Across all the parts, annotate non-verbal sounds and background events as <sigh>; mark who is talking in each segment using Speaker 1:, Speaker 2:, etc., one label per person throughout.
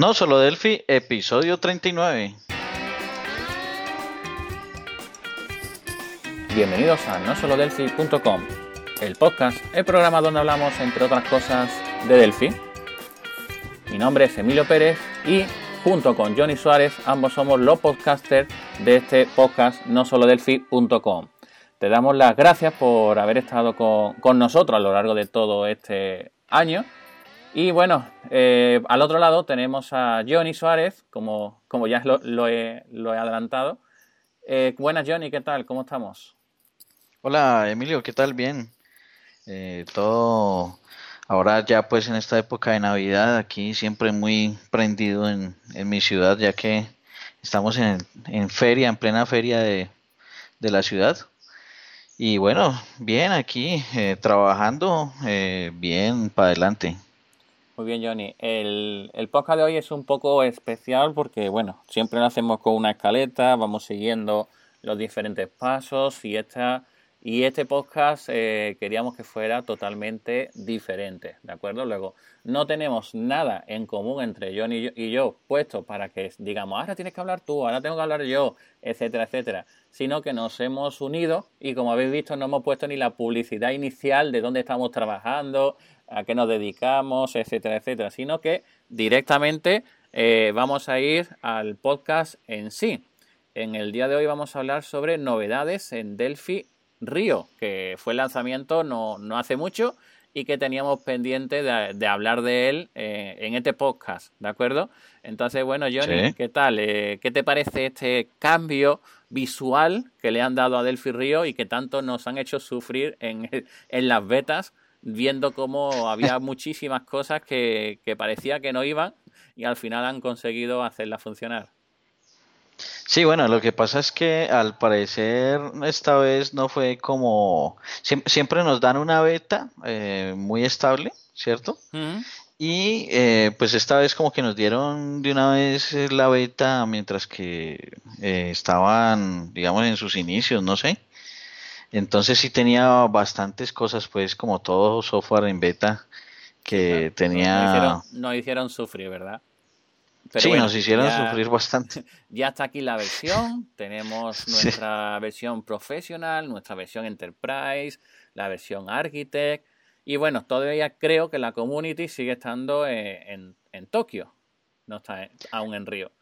Speaker 1: No solo Delphi, episodio 39.
Speaker 2: Bienvenidos a nosolodelphi.com, el podcast, el programa donde hablamos, entre otras cosas, de Delphi. Mi nombre es Emilio Pérez y junto con Johnny Suárez, ambos somos los podcasters de este podcast nosolodelphi.com. Te damos las gracias por haber estado con nosotros a lo largo de todo este año y bueno, eh, al otro lado tenemos a Johnny Suárez, como, como ya lo, he, adelantado. Eh, buenas Johnny, ¿qué tal? ¿Cómo estamos?
Speaker 1: Hola Emilio, ¿qué tal? Bien. Eh, todo ahora ya pues en esta época de Navidad aquí siempre muy prendido en, mi ciudad ya que estamos en, en feria, en plena feria de, de, la ciudad. Y bueno, bien aquí trabajando, bien para adelante.
Speaker 2: Muy bien, Johnny. El, podcast de hoy es un poco especial porque, bueno, siempre lo hacemos con una escaleta, vamos siguiendo los diferentes pasos y esta y este podcast eh, queríamos que fuera totalmente diferente, ¿de acuerdo? Luego, no tenemos nada en común entre Johnny y yo, y yo puesto para que digamos, ahora tienes que hablar tú, ahora tengo que hablar yo, etcétera, etcétera, sino que nos hemos unido y como habéis visto no hemos puesto ni la publicidad inicial de dónde estamos trabajando, a qué nos dedicamos, etcétera, etcétera, sino que directamente eh, vamos a ir al podcast en sí. En el día de hoy vamos a hablar sobre novedades en Delphi Río, que fue el lanzamiento no, no hace mucho y que teníamos pendiente de, hablar de él eh, en este podcast, ¿de acuerdo? Entonces, bueno, Johnny, ¿qué tal? Eh, ¿Qué te parece este cambio visual que le han dado a Delphi Río y que tanto nos han hecho sufrir en, <laughs> en las betas viendo cómo había <laughs> muchísimas cosas que, parecía que no iban y al final han conseguido hacerlas funcionar.
Speaker 1: Sí, bueno, lo que pasa es que al parecer esta vez no fue como... Siempre, nos dan una beta eh, muy estable, ¿cierto? Y eh, pues esta vez como que nos dieron de una vez la beta mientras que eh, estaban, digamos, en sus inicios, no sé. Entonces sí tenía bastantes cosas, pues como todo software en beta que tenía...
Speaker 2: Nos hicieron, sufrir, ¿verdad?
Speaker 1: sí, nos hicieron sufrir bastante. <laughs>
Speaker 2: Ya está aquí la versión, <laughs> tenemos nuestra versión profesional, nuestra versión enterprise, la versión architect y bueno, todavía creo que la community sigue estando en, en Tokio, no está aún en Río.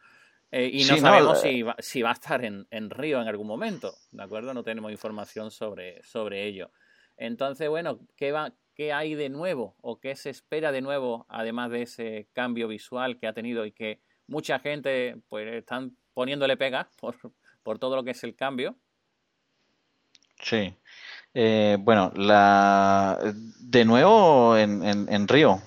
Speaker 2: Eh, y no sabemos si, va, si, va, a estar en, en, Río en algún momento, ¿de acuerdo? No tenemos información sobre, sobre ello. Entonces, bueno, ¿qué, va, ¿qué hay de nuevo o qué se espera de nuevo, además de ese cambio visual que ha tenido y que mucha gente pues están poniéndole pegas por, por todo lo que es el cambio?
Speaker 1: Sí. Eh, bueno, la de nuevo en, en, en Río,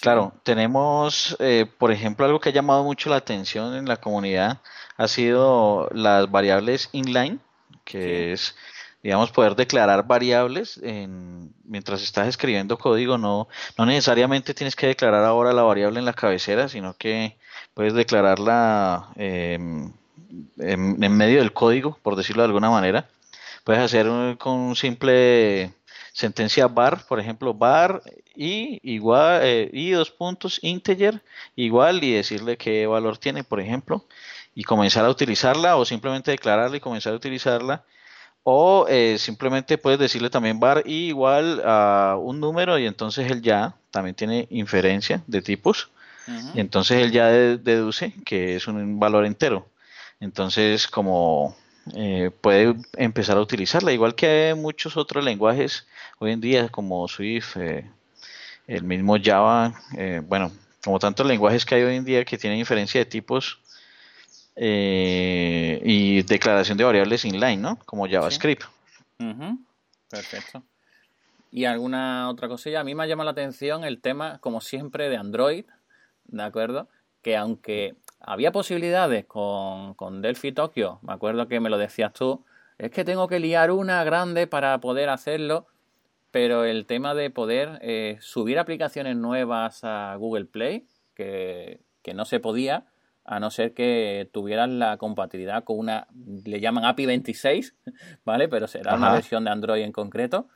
Speaker 1: Claro, tenemos, eh, por ejemplo, algo que ha llamado mucho la atención en la comunidad ha sido las variables inline, que es, digamos, poder declarar variables en, mientras estás escribiendo código. No, no necesariamente tienes que declarar ahora la variable en la cabecera, sino que puedes declararla em, en medio del código, por decirlo de alguna manera. Puedes hacer con un simple sentencia bar, por ejemplo, bar y igual eh, y dos puntos integer igual y decirle qué valor tiene, por ejemplo, y comenzar a utilizarla o simplemente declararla y comenzar a utilizarla o eh, simplemente puedes decirle también bar y igual a un número y entonces él ya también tiene inferencia de tipos y entonces él ya deduce que es un valor entero. Entonces, como eh, puede empezar a utilizarla, igual que muchos otros lenguajes hoy en día como Swift, eh, el mismo Java, eh, bueno, como tantos lenguajes que hay hoy en día que tienen inferencia de tipos y declaración de variables inline, ¿no? Como JavaScript.
Speaker 2: Perfecto. ¿Y alguna otra cosilla? A mí me llama la atención el tema, como siempre, de Android, ¿de acuerdo? Que aunque había posibilidades con, con Delphi Tokyo, me acuerdo que me lo decías tú, es que tengo que liar una grande para poder hacerlo, pero el tema de poder eh, subir aplicaciones nuevas a Google Play, que, no se podía, a no ser que tuvieran la compatibilidad con una, le llaman API 26, <laughs> ¿vale? Pero será una versión de Android en concreto.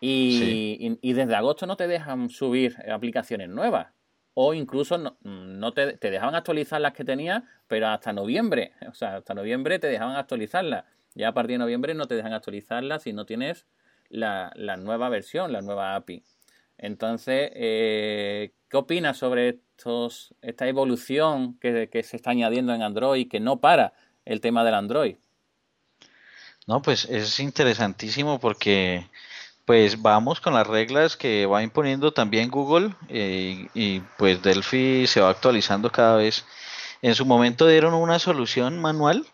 Speaker 2: y, y, desde agosto no te dejan subir aplicaciones nuevas. O incluso no, te, dejaban actualizar las que tenías, pero hasta noviembre, <laughs> o sea, hasta noviembre te dejaban actualizarlas. Ya a partir de noviembre no te dejan actualizarlas si no tienes la, nueva versión, la nueva API. Entonces, eh, ¿qué opinas sobre estos, esta evolución que, que se está añadiendo en Android, que no para el tema del Android?
Speaker 1: No, pues es interesantísimo porque pues vamos con las reglas que va imponiendo también Google eh, y pues Delphi se va actualizando cada vez. En su momento dieron una solución manual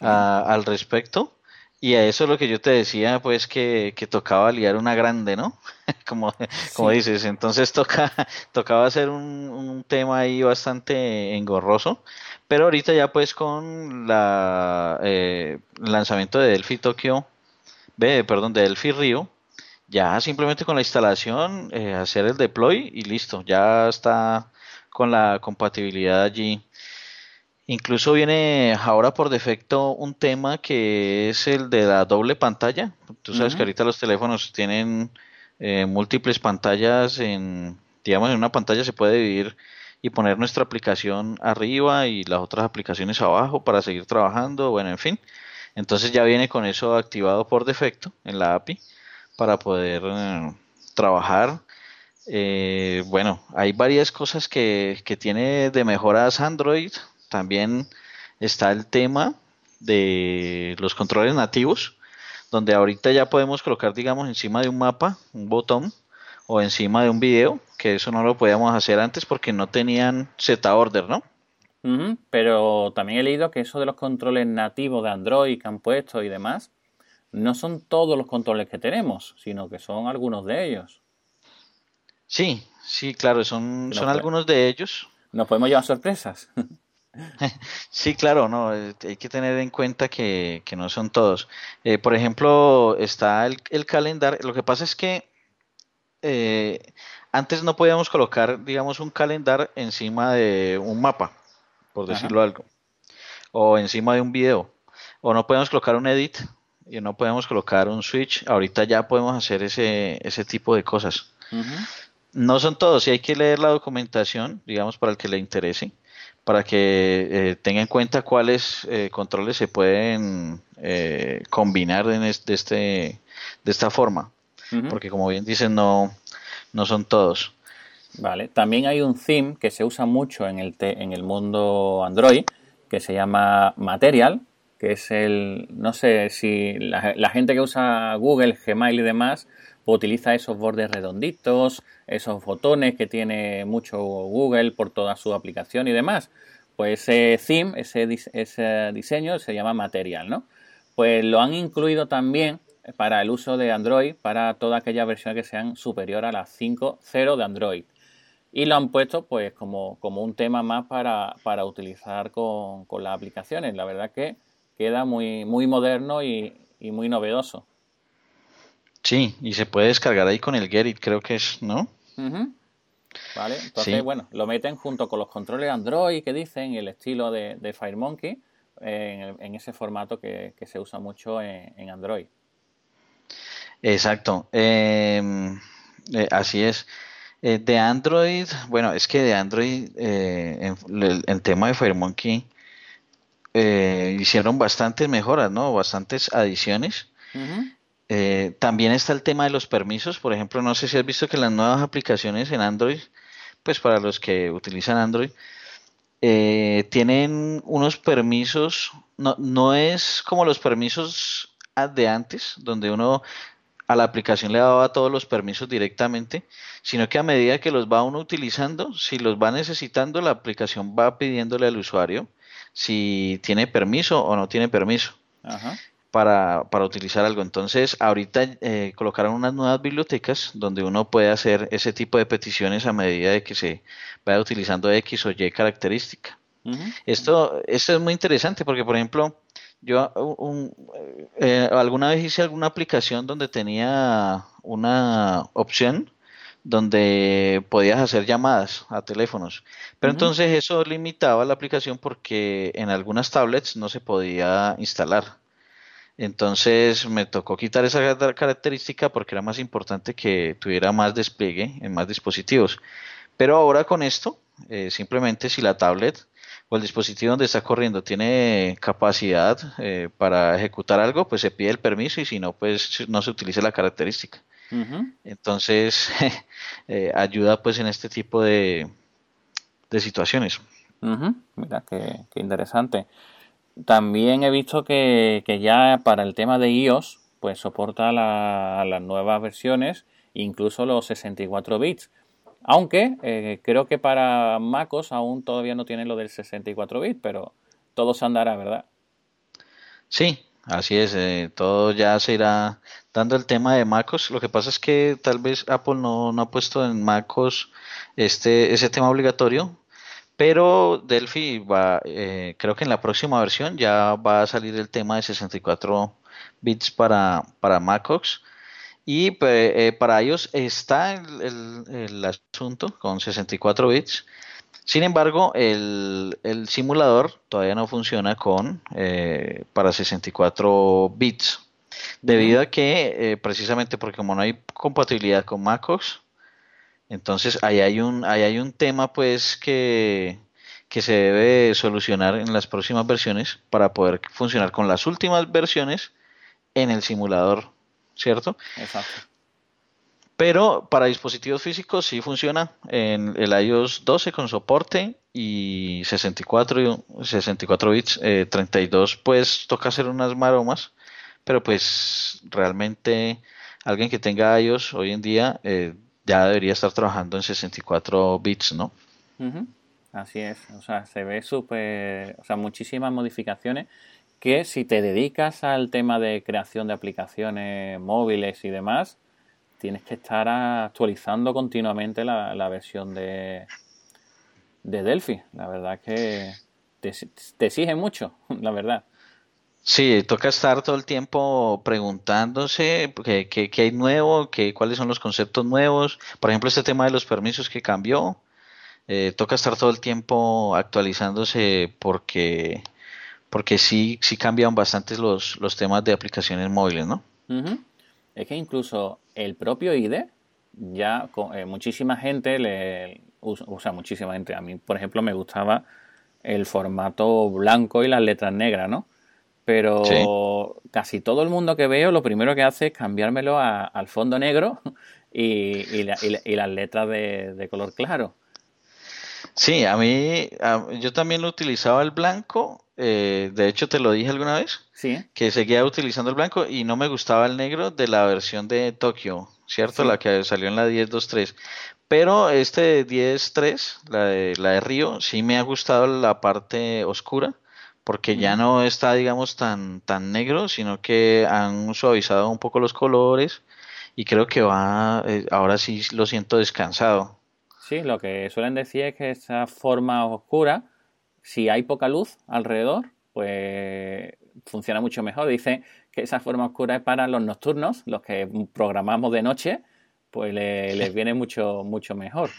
Speaker 1: al respecto y a eso lo que yo te decía pues que, tocaba liar una grande, ¿no? <laughs> como, como dices, entonces toca, <laughs> tocaba hacer un, un tema ahí bastante engorroso. Pero ahorita ya pues con la eh, lanzamiento de Delphi Tokyo, perdón, de Delphi Rio, ya simplemente con la instalación, eh, hacer el deploy y listo, ya está con la compatibilidad allí. Incluso viene ahora por defecto un tema que es el de la doble pantalla. Tú sabes que ahorita los teléfonos tienen eh, múltiples pantallas en, digamos, en una pantalla se puede dividir y poner nuestra aplicación arriba y las otras aplicaciones abajo para seguir trabajando, bueno, en fin. Entonces ya viene con eso activado por defecto en la API para poder eh, trabajar. Eh, bueno, hay varias cosas que, que tiene de mejoras Android. También está el tema de los controles nativos, donde ahorita ya podemos colocar, digamos, encima de un mapa, un botón, o encima de un video, que eso no lo podíamos hacer antes porque no tenían Z order, ¿no?
Speaker 2: pero también he leído que eso de los controles nativos de Android que han puesto y demás, no son todos los controles que tenemos, sino que son algunos de ellos.
Speaker 1: Sí, sí, claro, son, son algunos de ellos. <laughs>
Speaker 2: Nos podemos llevar sorpresas. <laughs>
Speaker 1: sí, claro, no, eh, hay que tener en cuenta que, no son todos. Eh, por ejemplo, está el, el calendario. Lo que pasa es que eh, antes no podíamos colocar, digamos, un calendario encima de un mapa, por decirlo algo, o encima de un video, o no podemos colocar un edit y no podemos colocar un switch, ahorita ya podemos hacer ese, ese tipo de cosas. No son todos, y hay que leer la documentación, digamos, para el que le interese, para que eh, tenga en cuenta cuáles eh, controles se pueden eh, combinar en este, de esta forma. Porque como bien dicen, no, no son todos.
Speaker 2: Vale, también hay un theme que se usa mucho en el, en el mundo Android, que se llama Material, que es el, no sé si la, gente que usa Google, Gmail y demás, pues utiliza esos bordes redonditos, esos botones que tiene mucho Google por toda su aplicación y demás. Pues ese theme, ese, ese diseño se llama Material, ¿no? Pues lo han incluido también para el uso de Android para todas aquellas versiones que sean superior a las 5.0 de Android. Y lo han puesto pues como, como un tema más para, para utilizar con, con las aplicaciones. La verdad que queda muy, muy moderno y, muy novedoso.
Speaker 1: Sí, y se puede descargar ahí con el Get creo que es, ¿no?
Speaker 2: Vale, entonces, bueno, lo meten junto con los controles Android que dicen, el estilo de, de FireMonkey, en, ese formato que, se usa mucho en, Android.
Speaker 1: Exacto, em, eh, así es. Eh, de Android, bueno, es que de Android, eh, el, tema de FireMonkey eh, hicieron bastantes mejoras, ¿no? Bastantes adiciones. Eh, también está el tema de los permisos. Por ejemplo, no sé si has visto que las nuevas aplicaciones en Android, pues para los que utilizan Android, eh, tienen unos permisos, no, no es como los permisos de antes, donde uno a la aplicación le daba todos los permisos directamente, sino que a medida que los va uno utilizando, si los va necesitando, la aplicación va pidiéndole al usuario si tiene permiso o no tiene permiso Para, para, utilizar algo. Entonces, ahorita eh, colocaron unas nuevas bibliotecas donde uno puede hacer ese tipo de peticiones a medida de que se vaya utilizando X o Y característica. esto, esto es muy interesante porque, por ejemplo, yo eh, alguna vez hice alguna aplicación donde tenía una opción donde podías hacer llamadas a teléfonos. Pero entonces eso limitaba la aplicación porque en algunas tablets no se podía instalar. Entonces me tocó quitar esa característica porque era más importante que tuviera más despliegue en más dispositivos. Pero ahora con esto, eh, simplemente si la tablet o el dispositivo donde está corriendo tiene capacidad eh, para ejecutar algo, pues se pide el permiso y si no, pues no se utiliza la característica. Entonces, <laughs> eh, ayuda pues en este tipo de, de situaciones.
Speaker 2: Mira, qué, interesante. También he visto que, ya para el tema de iOS, pues soporta las nuevas versiones, incluso los 64 bits. Aunque eh, creo que para MacOS aún todavía no tiene lo del 64 bits, pero todo se andará, ¿verdad?
Speaker 1: Sí, así es. Eh, todo ya se irá dando el tema de MacOS. Lo que pasa es que tal vez Apple no, no ha puesto en MacOS este, ese tema obligatorio, pero Delphi va, eh, creo que en la próxima versión ya va a salir el tema de 64 bits para, para macOS. Y eh, para ellos está el, asunto con 64 bits. Sin embargo, el, simulador todavía no funciona con eh, para 64 bits. Debido a que, precisamente porque como no hay compatibilidad con macOS, entonces ahí hay un, ahí hay un tema pues que, que se debe solucionar en las próximas versiones para poder funcionar con las últimas versiones en el simulador, ¿cierto? Exacto. Pero para dispositivos físicos sí funciona. En el iOS 12 con soporte y 64, 64 bits, 32 eh, pues toca hacer unas maromas, pero pues realmente alguien que tenga iOS hoy en día eh, ya debería estar trabajando en 64 bits, ¿no?
Speaker 2: Así es, o sea, se ve súper, o sea, muchísimas modificaciones que si te dedicas al tema de creación de aplicaciones móviles y demás, tienes que estar actualizando continuamente la, versión de, de Delphi. La verdad que te, te exige mucho, <laughs> la verdad.
Speaker 1: Sí, toca estar todo el tiempo preguntándose qué, hay nuevo, qué, cuáles son los conceptos nuevos. Por ejemplo, este tema de los permisos que cambió. Eh, toca estar todo el tiempo actualizándose porque, porque sí, sí cambian bastante los, los temas de aplicaciones móviles, ¿no?
Speaker 2: Es que incluso el propio IDE, ya eh, muchísima gente le usa, o sea, muchísima gente. A mí, por ejemplo, me gustaba el formato blanco y las letras negras, ¿no? pero casi todo el mundo que veo lo primero que hace es cambiármelo al fondo negro <laughs> y, las letras de, color claro.
Speaker 1: Sí, a mí, yo también lo utilizaba el blanco, eh, de hecho te lo dije alguna vez,
Speaker 2: ¿Sí?
Speaker 1: que seguía utilizando el blanco y no me gustaba el negro de la versión de Tokio, ¿cierto? La que salió en la 10.2.3. Pero este 10.3, la de, la de Río, sí me ha gustado la parte oscura porque ya no está, digamos, tan, tan negro, sino que han suavizado un poco los colores y creo que va, eh, ahora sí lo siento descansado.
Speaker 2: Sí, lo que suelen decir es que esa forma oscura, si hay poca luz alrededor, pues funciona mucho mejor. Dice que esa forma oscura es para los nocturnos, los que programamos de noche, pues les viene mucho, mucho mejor.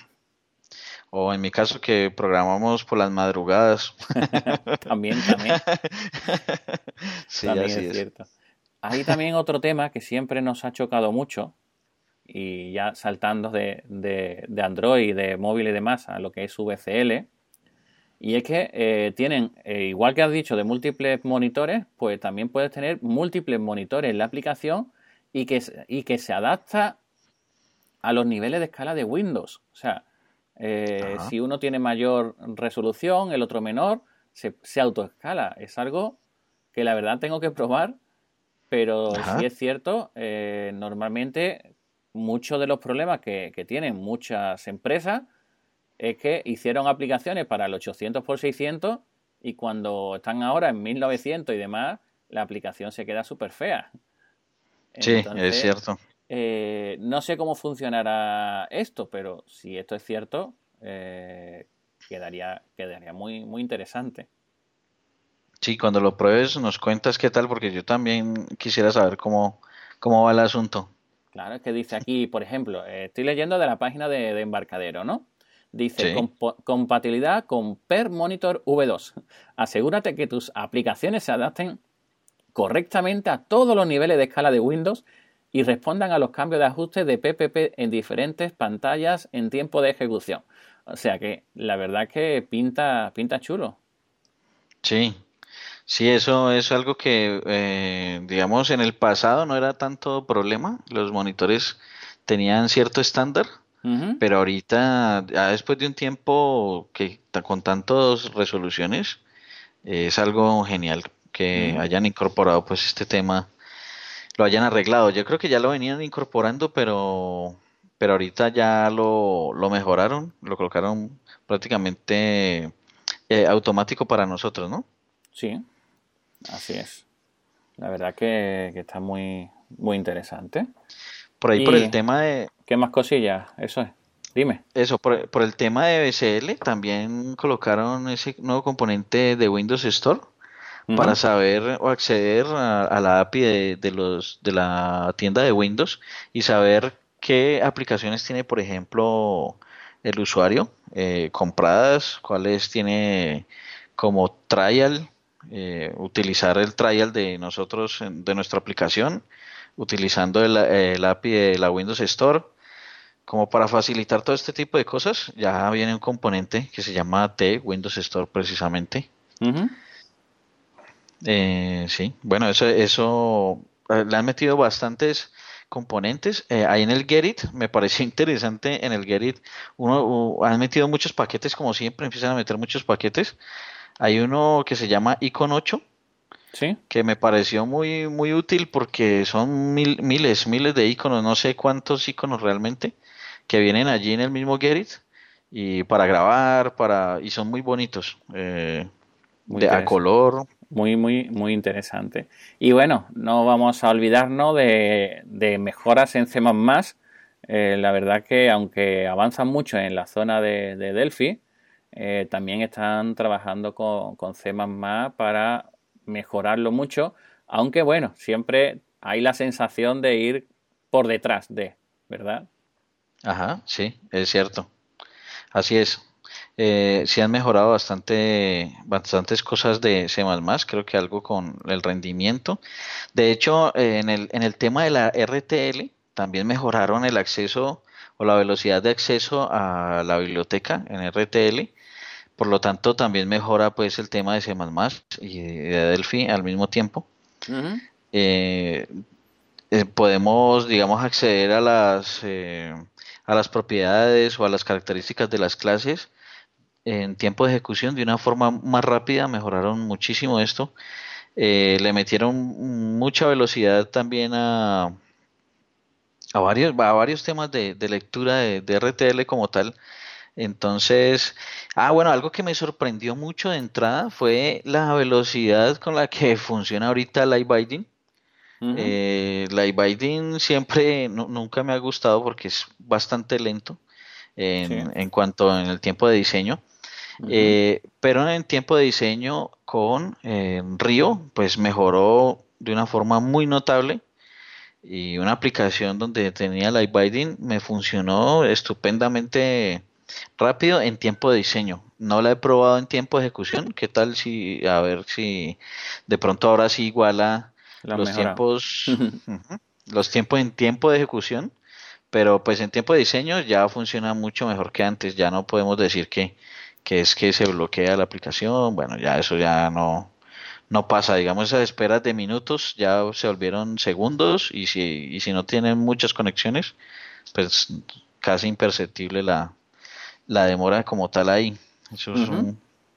Speaker 1: O en mi caso que programamos por las madrugadas. <laughs>
Speaker 2: también, también. <laughs> sí, también es, cierto. Hay también otro tema que siempre nos ha chocado mucho, y ya saltando de, de, de Android, de móvil y demás a lo que es VCL, y es que eh, tienen, eh, igual que has dicho, de múltiples monitores, pues también puedes tener múltiples monitores en la aplicación y que, y que se adapta a los niveles de escala de Windows. O sea, eh, si uno tiene mayor resolución, el otro menor, se, se, autoescala. Es algo que la verdad tengo que probar, pero si es cierto, normalmente muchos de los problemas que, tienen muchas empresas es que hicieron aplicaciones para el 800 x 600 y cuando están ahora en 1900 y demás, la aplicación se queda súper fea.
Speaker 1: sí, es cierto.
Speaker 2: Eh, no sé cómo funcionará esto, pero si esto es cierto, eh, quedaría, quedaría muy, muy interesante.
Speaker 1: Sí, cuando lo pruebes nos cuentas qué tal, porque yo también quisiera saber cómo, cómo va el asunto.
Speaker 2: Claro, es que dice aquí, por ejemplo, eh, estoy leyendo de la página de, embarcadero, ¿no? Dice compatibilidad con Per Monitor V2. Asegúrate que tus aplicaciones se adapten correctamente a todos los niveles de escala de Windows y respondan a los cambios de ajuste de PPP en diferentes pantallas en tiempo de ejecución. O sea que la verdad que pinta, pinta chulo.
Speaker 1: Sí, sí, eso es algo que, eh, digamos, en el pasado no era tanto problema. Los monitores tenían cierto estándar, pero ahorita, ya después de un tiempo que con tantas resoluciones, es algo genial que hayan incorporado pues este tema, lo hayan arreglado. Yo creo que ya lo venían incorporando, pero pero ahorita ya lo, lo mejoraron, lo colocaron prácticamente eh, automático para nosotros, ¿no?
Speaker 2: Sí, así es. La verdad que, está muy, muy interesante.
Speaker 1: Por ahí, por el tema de...
Speaker 2: ¿Qué más cosillas? Eso es. Dime.
Speaker 1: Eso, por, por, el tema de BCL, también colocaron ese nuevo componente de Windows Store para saber o acceder a, la API de, de, los, de la tienda de Windows y saber qué aplicaciones tiene, por ejemplo, el usuario eh, compradas, cuáles tiene como trial, eh, utilizar el trial de nosotros, de nuestra aplicación, utilizando el, API de la Windows Store. Como para facilitar todo este tipo de cosas, ya viene un componente que se llama T, Windows Store precisamente. Eh, sí, bueno, eso, eso le han metido bastantes componentes. Eh, ahí en el Gerit, me pareció <laughs> interesante en el Gerit, uno han metido muchos paquetes, como siempre, empiezan a meter muchos paquetes. Hay uno que se llama Icon 8,
Speaker 2: ¿Sí?
Speaker 1: que me pareció muy, muy útil porque son miles, miles de iconos, no sé cuántos iconos realmente, que vienen allí en el mismo Gerit y para grabar, para y son muy bonitos, eh, de a color,
Speaker 2: muy, muy, muy interesante. Y bueno, no vamos a olvidarnos de, mejoras en C++. Eh, la verdad que aunque avanzan mucho en la zona de, Delphi, eh, también están trabajando con, con C++ para mejorarlo mucho, aunque bueno, siempre hay la sensación de ir por detrás de, ¿verdad?
Speaker 1: Ajá, sí, es cierto. Así es eh, sí han mejorado bastante, bastantes cosas de C++, creo que algo con el rendimiento. De hecho, eh, en, el, en el tema de la RTL, también mejoraron el acceso o la velocidad de acceso a la biblioteca en RTL. Por lo tanto, también mejora pues el tema de C++ y de Delphi al mismo tiempo. Eh, eh, podemos, digamos, acceder a las, eh, a las propiedades o a las características de las clases en tiempo de ejecución de una forma más rápida, mejoraron muchísimo esto. Eh, le metieron mucha velocidad también a, a, varios, a varios temas de, lectura de, RTL como tal. Entonces, ah, bueno, algo que me sorprendió mucho de entrada fue la velocidad con la que <laughs> funciona ahorita Live Binding. Eh, Live Binding siempre, nunca me ha gustado porque es bastante lento en, en cuanto en el tiempo de diseño. Eh, pero en tiempo de diseño con eh, Río, pues mejoró de una forma muy notable y una aplicación donde tenía Light Binding me funcionó estupendamente rápido en tiempo de diseño. No la he probado en tiempo de ejecución. ¿Qué tal si, a ver si de pronto ahora sí iguala los tiempos, <laughs> los tiempos en tiempo de ejecución? Pero pues en tiempo de diseño ya funciona mucho mejor que antes. Ya no podemos decir que, que es que se bloquea la aplicación, bueno, ya eso ya no, no pasa, digamos, esas esperas de minutos ya se volvieron segundos y si, y si no tienen muchas conexiones, pues casi imperceptible la, la demora como tal ahí. Eso es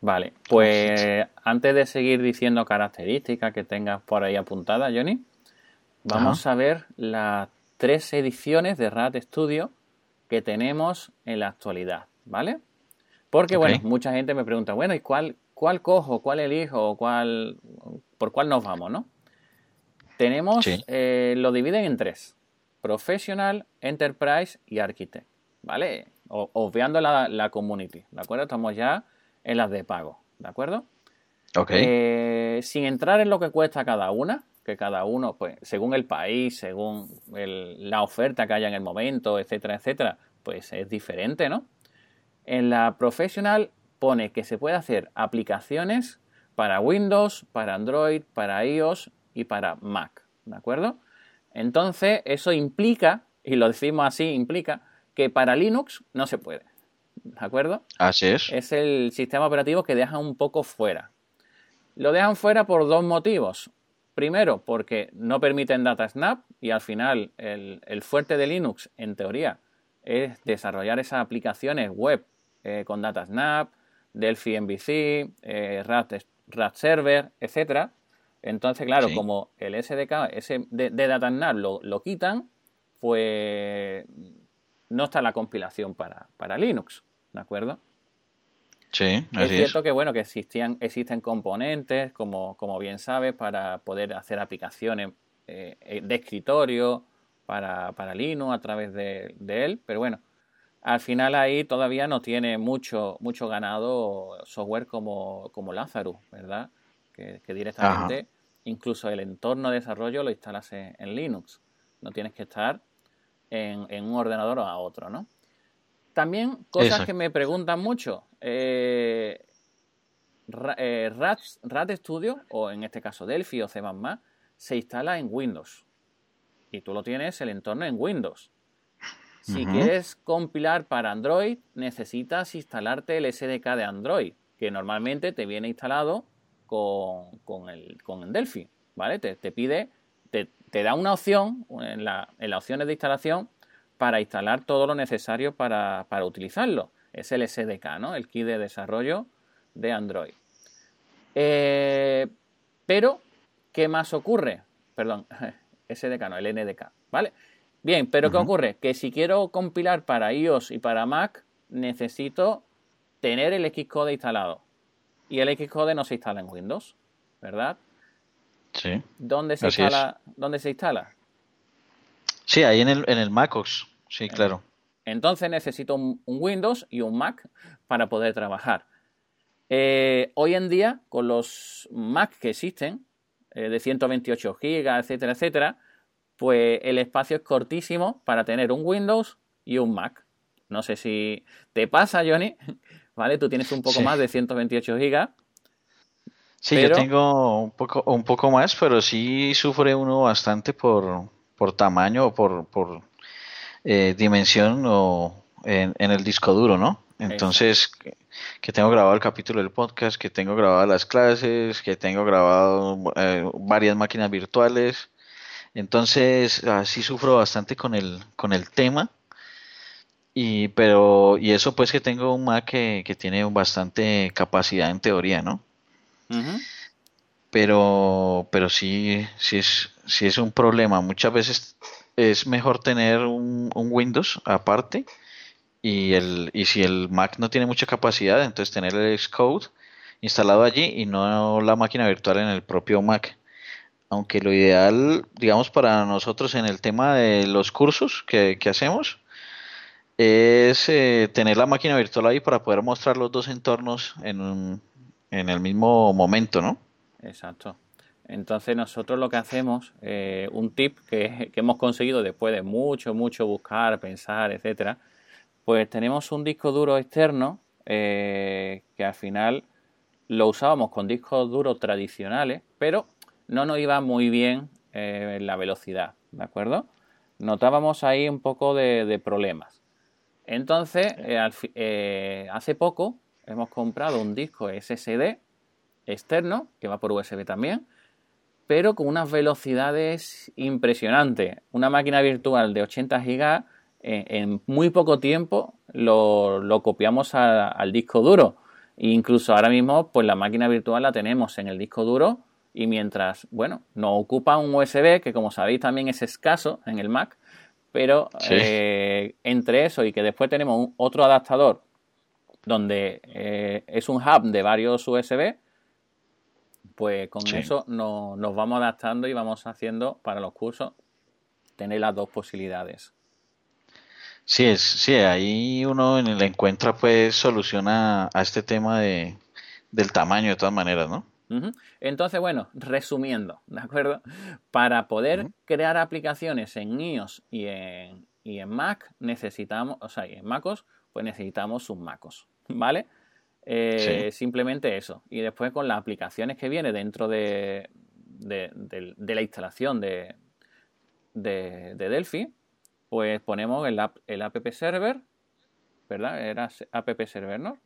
Speaker 2: Vale, pues antes de seguir diciendo características que tengas por ahí apuntadas, Johnny, vamos a ver las tres ediciones de RAT Studio que tenemos en la actualidad, ¿vale? Porque, bueno, mucha gente me pregunta, bueno, ¿y cuál, cuál cojo, cuál elijo, cuál, por cuál nos vamos, no? Tenemos, eh, lo dividen en tres, Professional, Enterprise y Architect, ¿vale? Obviando la, la community, ¿de acuerdo? Estamos ya en las de pago, ¿de acuerdo?
Speaker 1: Ok.
Speaker 2: Eh, sin entrar en lo que cuesta cada una, que cada uno, pues, según el país, según la oferta que haya en el momento, etcétera, etcétera, pues es diferente, ¿no? En la Professional pone que se puede hacer aplicaciones para Windows, para Android, para iOS y para Mac. ¿De acuerdo? Entonces, eso implica, y lo decimos así, implica que para Linux no se puede. ¿De acuerdo?
Speaker 1: Así es.
Speaker 2: Es el sistema operativo que dejan un poco fuera. Lo dejan fuera por dos motivos. Primero, porque no permiten DataSnap y al final el, fuerte de Linux, en teoría, es desarrollar esas aplicaciones web eh, con DataSnap, Delphi MVC, eh, RAT, Server, etcétera. Entonces, claro, como el SDK ese de, DataSnap lo, lo, quitan, pues no está la compilación para, para Linux, ¿de acuerdo?
Speaker 1: Sí,
Speaker 2: es cierto que bueno que existían, existen componentes, como, como bien sabes, para poder hacer aplicaciones eh, eh, de escritorio para, para, Linux a través de, él, pero bueno, al final ahí todavía no tiene mucho, mucho ganado software como, como Lazarus, ¿verdad? Que, directamente incluso el entorno de desarrollo lo instalas en, Linux. No tienes que estar en, en, un ordenador o a otro, ¿no? También cosas que me preguntan mucho. Eh, eh RAT, Studio, o en este caso Delphi o C++, se instala en Windows. Y tú lo tienes el entorno en Windows. Si quieres compilar para Android, necesitas instalarte el SDK de Android, que normalmente te viene instalado con, el, con Delphi. ¿Vale? Te, pide, te, da una opción en, la, en las opciones de instalación para instalar todo lo necesario para, utilizarlo. Es el SDK, ¿no? El kit de desarrollo de Android. Eh, pero, ¿qué más ocurre? Perdón, <laughs> SDK no, el NDK, ¿vale? Bien, pero ¿qué ocurre? Que si quiero compilar para iOS y para Mac, necesito tener el Xcode instalado. Y el Xcode no se instala en Windows, ¿verdad?
Speaker 1: Sí.
Speaker 2: ¿Dónde se, instala, ¿dónde se instala?
Speaker 1: Sí, ahí en el, en el MacOS. Sí, claro.
Speaker 2: Entonces necesito un, Windows y un Mac para poder trabajar. Eh, hoy en día, con los Mac que existen, eh, de 128 GB, etcétera, etcétera, pues el espacio es cortísimo para tener un Windows y un Mac. No sé si te pasa, Johnny, <laughs> ¿vale? Tú tienes un poco más de 128 GB.
Speaker 1: Sí, yo tengo un poco, un poco más, pero sí sufre uno bastante por, por tamaño o por, por eh, dimensión o en, el disco duro, ¿no? Entonces, que, tengo grabado el capítulo del podcast, que tengo grabadas las clases, que tengo grabado eh, varias máquinas virtuales. Entonces, así sufro bastante con el, con el tema. Y, pero, y eso pues que tengo un Mac que, que tiene bastante capacidad en teoría, ¿no? Pero, pero sí, sí es, sí es un problema. Muchas veces es mejor tener un, Windows aparte y, el, y si el Mac no tiene mucha capacidad, entonces tener el Xcode instalado allí y no la máquina virtual en el propio Mac. Aunque lo ideal, digamos, para nosotros en el tema de los cursos que, hacemos, es eh, tener la máquina virtual ahí para poder mostrar los dos entornos en, en el mismo momento, ¿no?
Speaker 2: Exacto. Entonces nosotros lo que hacemos, eh, un tip que, hemos conseguido después de mucho, mucho buscar, pensar, etcétera, pues tenemos un disco duro externo eh, que al final lo usábamos con discos duros tradicionales, pero no nos iba muy bien eh, la velocidad, ¿de acuerdo? Notábamos ahí un poco de, problemas. Entonces, hace poco hemos comprado un disco SSD externo, que va por USB también, pero con unas velocidades impresionantes. Una máquina virtual de 80 GB en, muy poco tiempo lo, copiamos al disco duro. E incluso ahora mismo, pues la máquina virtual la tenemos en el disco duro y mientras, bueno, nos ocupa un USB que como sabéis también es escaso en el Mac, pero eh, entre eso y que después tenemos otro adaptador donde eh, es un hub de varios USB, pues con eso nos vamos adaptando y vamos haciendo para los cursos tener las dos posibilidades.
Speaker 1: Sí, es, sí, ahí uno en el encuentra pues soluciona a este tema de, del tamaño de todas maneras, ¿no?
Speaker 2: Entonces, bueno, resumiendo, ¿de acuerdo? Para poder crear aplicaciones en iOS y en, y en Mac necesitamos, o sea, y en MacOS, pues necesitamos un MacOS, ¿vale? Eh, simplemente eso. Y después con las aplicaciones que viene dentro de, de, la instalación de, de, Delphi, pues ponemos el, app, el app server, ¿verdad? Era app server, ¿no?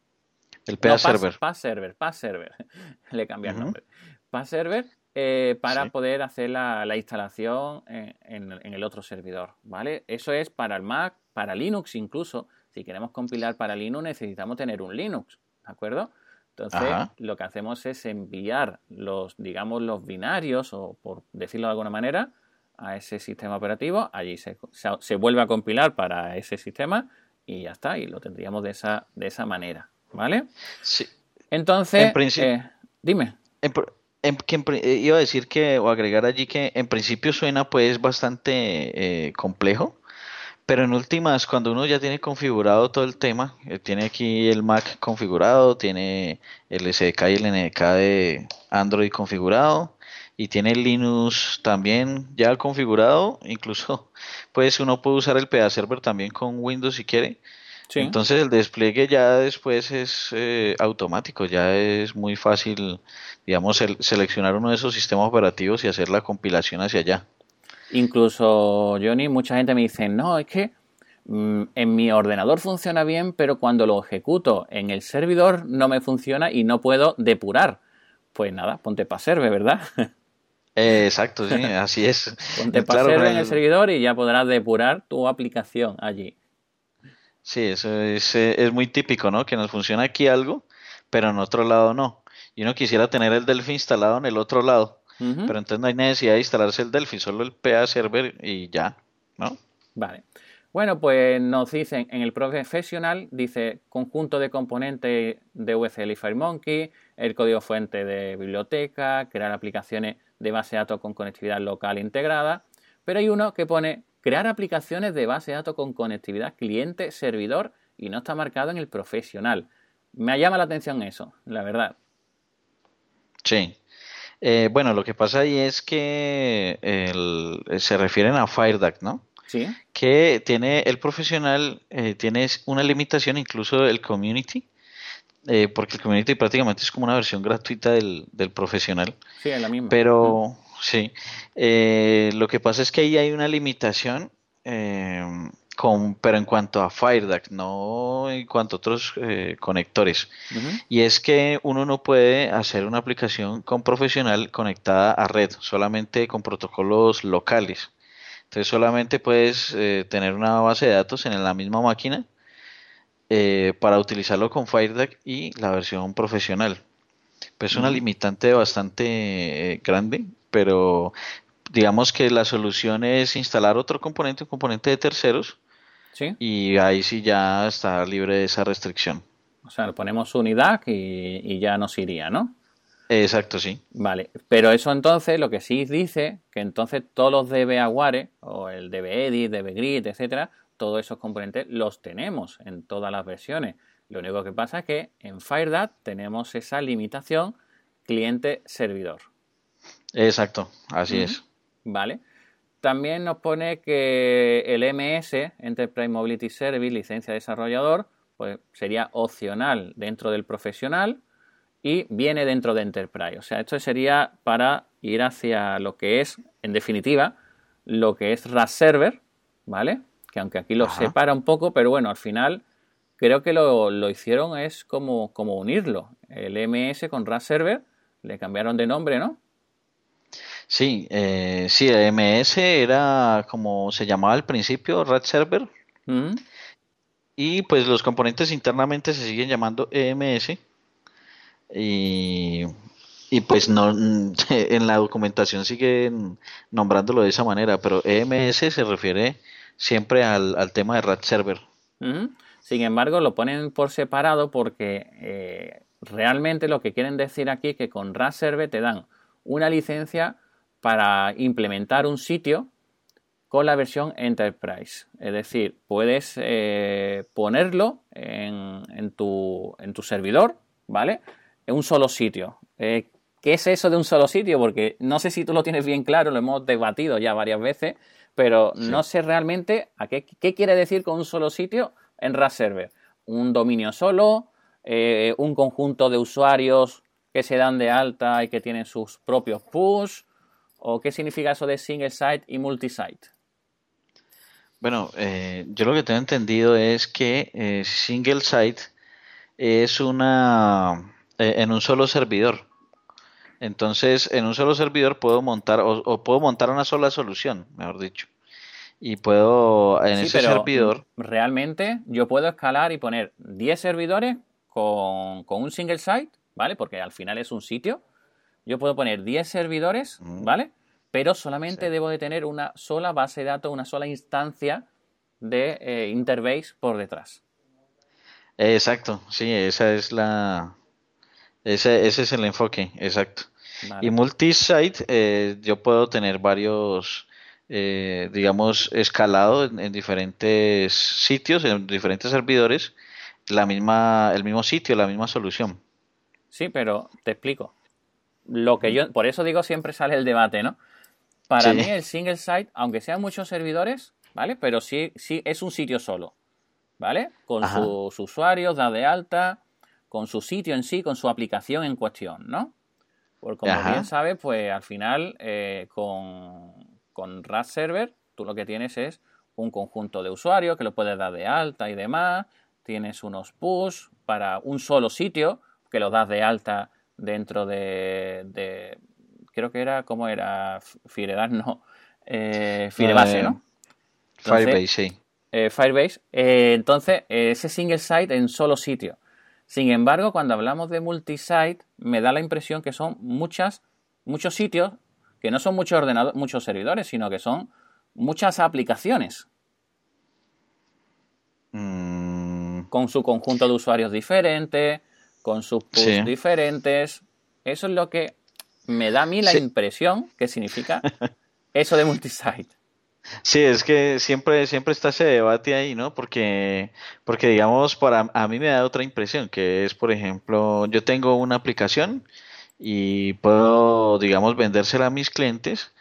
Speaker 1: El PA server.
Speaker 2: PA server, PA server. <laughs> Le cambié el nombre. PA server eh, para poder hacer la, instalación en, el otro servidor, ¿vale? Eso es para el Mac, para Linux incluso. Si queremos compilar para Linux necesitamos tener un Linux, ¿de acuerdo? Entonces, lo que hacemos es enviar los, digamos, los binarios, o por decirlo de alguna manera, a ese sistema operativo. Allí se, se, vuelve a compilar para ese sistema y ya está. Y lo tendríamos de esa, de esa manera. ¿Vale?
Speaker 1: Sí.
Speaker 2: Entonces, eh, dime.
Speaker 1: Eh, iba a decir que, o agregar allí que en principio suena pues bastante eh, complejo pero en últimas, cuando uno ya tiene configurado todo el tema, eh, tiene aquí el Mac configurado, tiene el SDK y el NDK de Android configurado, y tiene Linux también ya configurado, incluso <laughs> pues uno puede usar el PA Server también con Windows si quiere. Entonces el despliegue ya después es eh, automático, ya es muy fácil, digamos, seleccionar uno de esos sistemas operativos y hacer la compilación hacia allá.
Speaker 2: Incluso, Johnny, mucha gente me dice, no, es que mm, en mi ordenador funciona bien, pero cuando lo ejecuto en el servidor no me funciona y no puedo depurar. Pues nada, ponte para server, ¿verdad?
Speaker 1: Eh, exacto, sí, <laughs> así es.
Speaker 2: Ponte para server en el servidor y ya podrás depurar tu aplicación allí.
Speaker 1: Sí, eso es, eh, es muy típico, ¿no? Que nos funciona aquí algo, pero en otro lado no. Y uno quisiera tener el Delphi instalado en el otro lado. Pero entonces no hay necesidad de instalarse el Delphi, solo el PA server y ya, ¿no?
Speaker 2: Vale. Bueno, pues nos dicen en el profesional, dice conjunto de componentes de VCL y FireMonkey, el código fuente de biblioteca, crear aplicaciones de base de datos con conectividad local integrada, pero hay uno que pone crear aplicaciones de base de datos con conectividad cliente-servidor y no está marcado en el profesional. Me llama la atención eso, la verdad.
Speaker 1: Sí, eh, bueno, lo que pasa ahí es que se refieren a FireDAC, ¿no?
Speaker 2: Sí.
Speaker 1: Que tiene el profesional, eh, tiene una limitación, incluso el community, eh, porque el community prácticamente es como una versión gratuita del, del profesional.
Speaker 2: Sí, es la misma.
Speaker 1: Pero, sí, lo que pasa es que ahí hay una limitación pero en cuanto a FireDAC, no en cuanto a otros eh, conectores. Y es que uno no puede hacer una aplicación con profesional conectada a red, solamente con protocolos locales. Entonces solamente puedes eh, tener una base de datos en la misma máquina eh, para utilizarlo con FireDAC y la versión profesional. Pues es una limitante bastante grande, pero digamos que la solución es instalar otro componente, un componente de terceros, y ahí sí ya está libre de esa restricción.
Speaker 2: O sea, le ponemos unidad y, ya nos iría, ¿no?
Speaker 1: Exacto, sí.
Speaker 2: Vale, pero eso entonces lo que sí dice que entonces todos los DB o el DB DBGrid, etcétera, todos esos componentes los tenemos en todas las versiones. Lo único que pasa es que en FireDAT tenemos esa limitación cliente-servidor.
Speaker 1: Exacto, así es.
Speaker 2: Vale. También nos pone que el MS, Enterprise Mobility Service, licencia de desarrollador, pues sería opcional dentro del profesional y viene dentro de Enterprise. O sea, esto sería para ir hacia lo que es, en definitiva, lo que es RAS Server, ¿vale? Que aunque aquí lo separa un poco, pero bueno, al final creo que lo, lo hicieron es como, como unirlo. El MS con RAS Server, le cambiaron de nombre, ¿no?
Speaker 1: Sí, eh, sí, MS era como se llamaba al principio, Red Server. Y pues los componentes internamente se siguen llamando EMS. Y, pues no <laughs> en la documentación siguen nombrándolo de esa manera, pero EMS se refiere siempre al, tema de Red Server.
Speaker 2: Sin embargo, lo ponen por separado porque eh, realmente lo que quieren decir aquí es que con RAS Server te dan una licencia para implementar un sitio con la versión Enterprise. Es decir, puedes eh, ponerlo en, tu, servidor, ¿vale? En un solo sitio. Eh, ¿Qué es eso de un solo sitio? Porque no sé si tú lo tienes bien claro, lo hemos debatido ya varias veces, pero no sé realmente a qué, quiere decir con un solo sitio en RAS Server. ¿Un dominio solo? Eh, ¿Un conjunto de usuarios que se dan de alta y que tienen sus propios push? ¿O qué significa eso de single site y multi-site?
Speaker 1: Bueno, eh, yo lo que tengo entendido es que eh, single site es una eh, en un solo servidor. Entonces, en un solo servidor puedo montar o, puedo montar una sola solución, mejor dicho. Y puedo en ese servidor.
Speaker 2: Realmente yo puedo escalar y poner 10 servidores con, un single site, ¿vale? Porque al final es un sitio. Yo puedo poner 10 servidores, ¿vale? Pero solamente debo de tener una sola base de datos, una sola instancia de eh, Interbase por detrás.
Speaker 1: Exacto, sí, esa es la, ese, ese es el enfoque, exacto. Y multisite, eh, yo puedo tener varios, eh, digamos, escalado en, diferentes sitios, en diferentes servidores, la misma, el mismo sitio, la misma solución.
Speaker 2: Sí, pero te explico. Lo que yo, por eso digo siempre sale el debate, ¿no? Para mí el single site, aunque sean muchos servidores, ¿vale? Pero sí, sí es un sitio solo, ¿vale? Con sus usuarios, da de alta, con su sitio en sí, con su aplicación en cuestión, ¿no? Porque como bien sabes, pues al final eh, con, con RAS Server tú lo que tienes es un conjunto de usuarios que lo puedes dar de alta y demás. Tienes unos push para un solo sitio que lo das de alta dentro de, creo que era, ¿cómo era? Firebase, no. Eh, Firebase, ¿no?
Speaker 1: Firebase, sí.
Speaker 2: Eh, Firebase. entonces, ese single site en solo sitio. Sin embargo, cuando hablamos de multisite, me da la impresión que son muchas, muchos sitios, que no son muchos ordenadores, muchos servidores, sino que son muchas aplicaciones. Mm. Con su conjunto de usuarios diferentes, con sus push diferentes. Eso es lo que me da a mí la impresión que significa <laughs> eso de multisite.
Speaker 1: Sí, es que siempre, siempre está ese debate ahí, ¿no? Porque, porque digamos, para a mí me da otra impresión, que es, por ejemplo, yo tengo una aplicación y puedo, digamos, vendérsela a mis clientes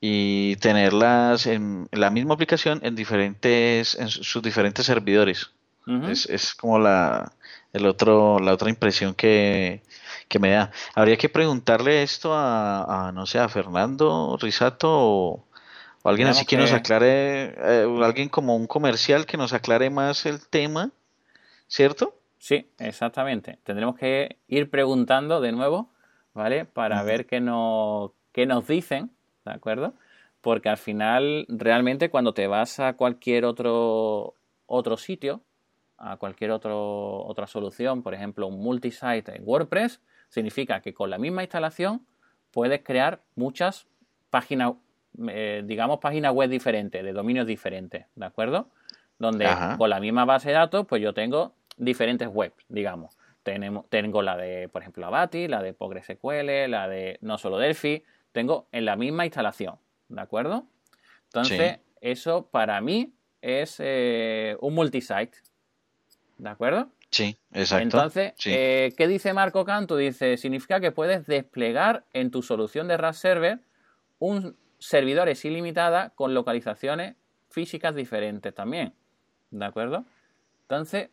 Speaker 1: y tenerlas en la misma aplicación en diferentes, en sus diferentes servidores. es, es, como la, el otro, la otra impresión que, que me da. Habría que preguntarle esto a, a no sé, a Fernando Risato o o alguien así que, nos aclare, eh, alguien como un comercial que nos aclare más el tema, ¿cierto?
Speaker 2: Sí, exactamente. Tendremos que ir preguntando de nuevo, ¿vale? Para ver qué, no, qué nos dicen, ¿de acuerdo? Porque al final, realmente, cuando te vas a cualquier otro, otro sitio, a cualquier otro, otra solución, por ejemplo, un multisite en WordPress, significa que con la misma instalación puedes crear muchas páginas eh, digamos, páginas web diferentes, de dominios diferentes, ¿de acuerdo? Donde con la misma base de datos, pues yo tengo diferentes webs, digamos. Tenemos, tengo la de, por ejemplo, Abati, la de PostgreSQL, la de no solo Delphi, tengo en la misma instalación, ¿de acuerdo? Entonces, eso para mí es eh, un multisite, ¿de acuerdo?
Speaker 1: Sí, exacto.
Speaker 2: Entonces, eh, ¿qué dice Marco Canto? Dice, significa que puedes desplegar en tu solución de RAS Server un servidores ilimitadas con localizaciones físicas diferentes también. ¿De acuerdo? Entonces,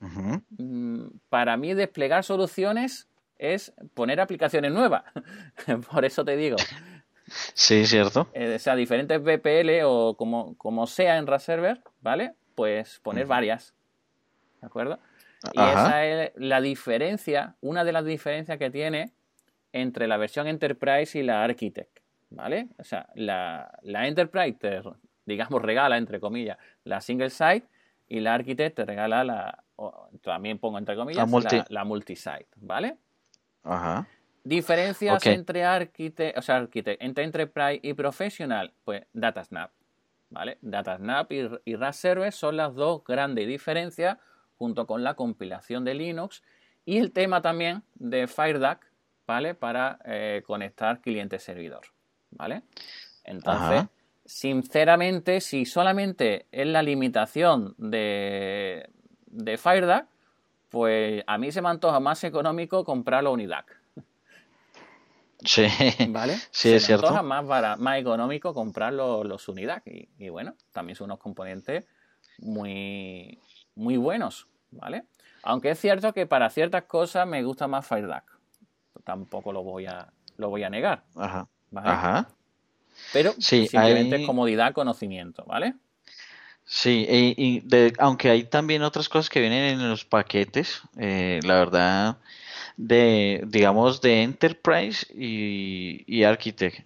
Speaker 2: mm, para mí desplegar soluciones es poner aplicaciones nuevas. <laughs> Por eso te digo. <laughs>
Speaker 1: Sí, cierto.
Speaker 2: Eh, o sea, diferentes VPL o como, como sea en RAS Server, ¿vale? Pues poner varias. ¿De acuerdo? Y esa es la diferencia, una de las diferencias que tiene entre la versión Enterprise y la Architect. ¿vale? O sea, la, Enterprise te, digamos, regala, entre comillas, la single site y la Architect te regala la, también pongo entre comillas, la, multi. site ¿vale?
Speaker 1: Ajá.
Speaker 2: Diferencias entre Architect, o sea, Architect, entre Enterprise y Professional, pues DataSnap, ¿vale? DataSnap y, y RAS Server son las dos grandes diferencias junto con la compilación de Linux y el tema también de FireDuck, ¿vale? Para eh, conectar cliente-servidor. ¿vale? Entonces, sinceramente, si solamente es la limitación de, de FireDAC, pues a mí se me antoja más económico comprarlo Unidac.
Speaker 1: Sí,
Speaker 2: ¿vale? <laughs>
Speaker 1: Sí, es
Speaker 2: me Antoja más, más económico comprar los, Unidac. Y, bueno, también son unos componentes muy, muy buenos, ¿vale? Aunque es cierto que para ciertas cosas me gusta más FireDAC. Tampoco lo voy a, lo voy a negar.
Speaker 1: Ajá. Ajá.
Speaker 2: Pero simplemente comodidad, conocimiento, ¿vale?
Speaker 1: Sí, y, de, aunque hay también otras cosas que vienen en los paquetes, eh, la verdad, de, digamos, de Enterprise y, y Architect.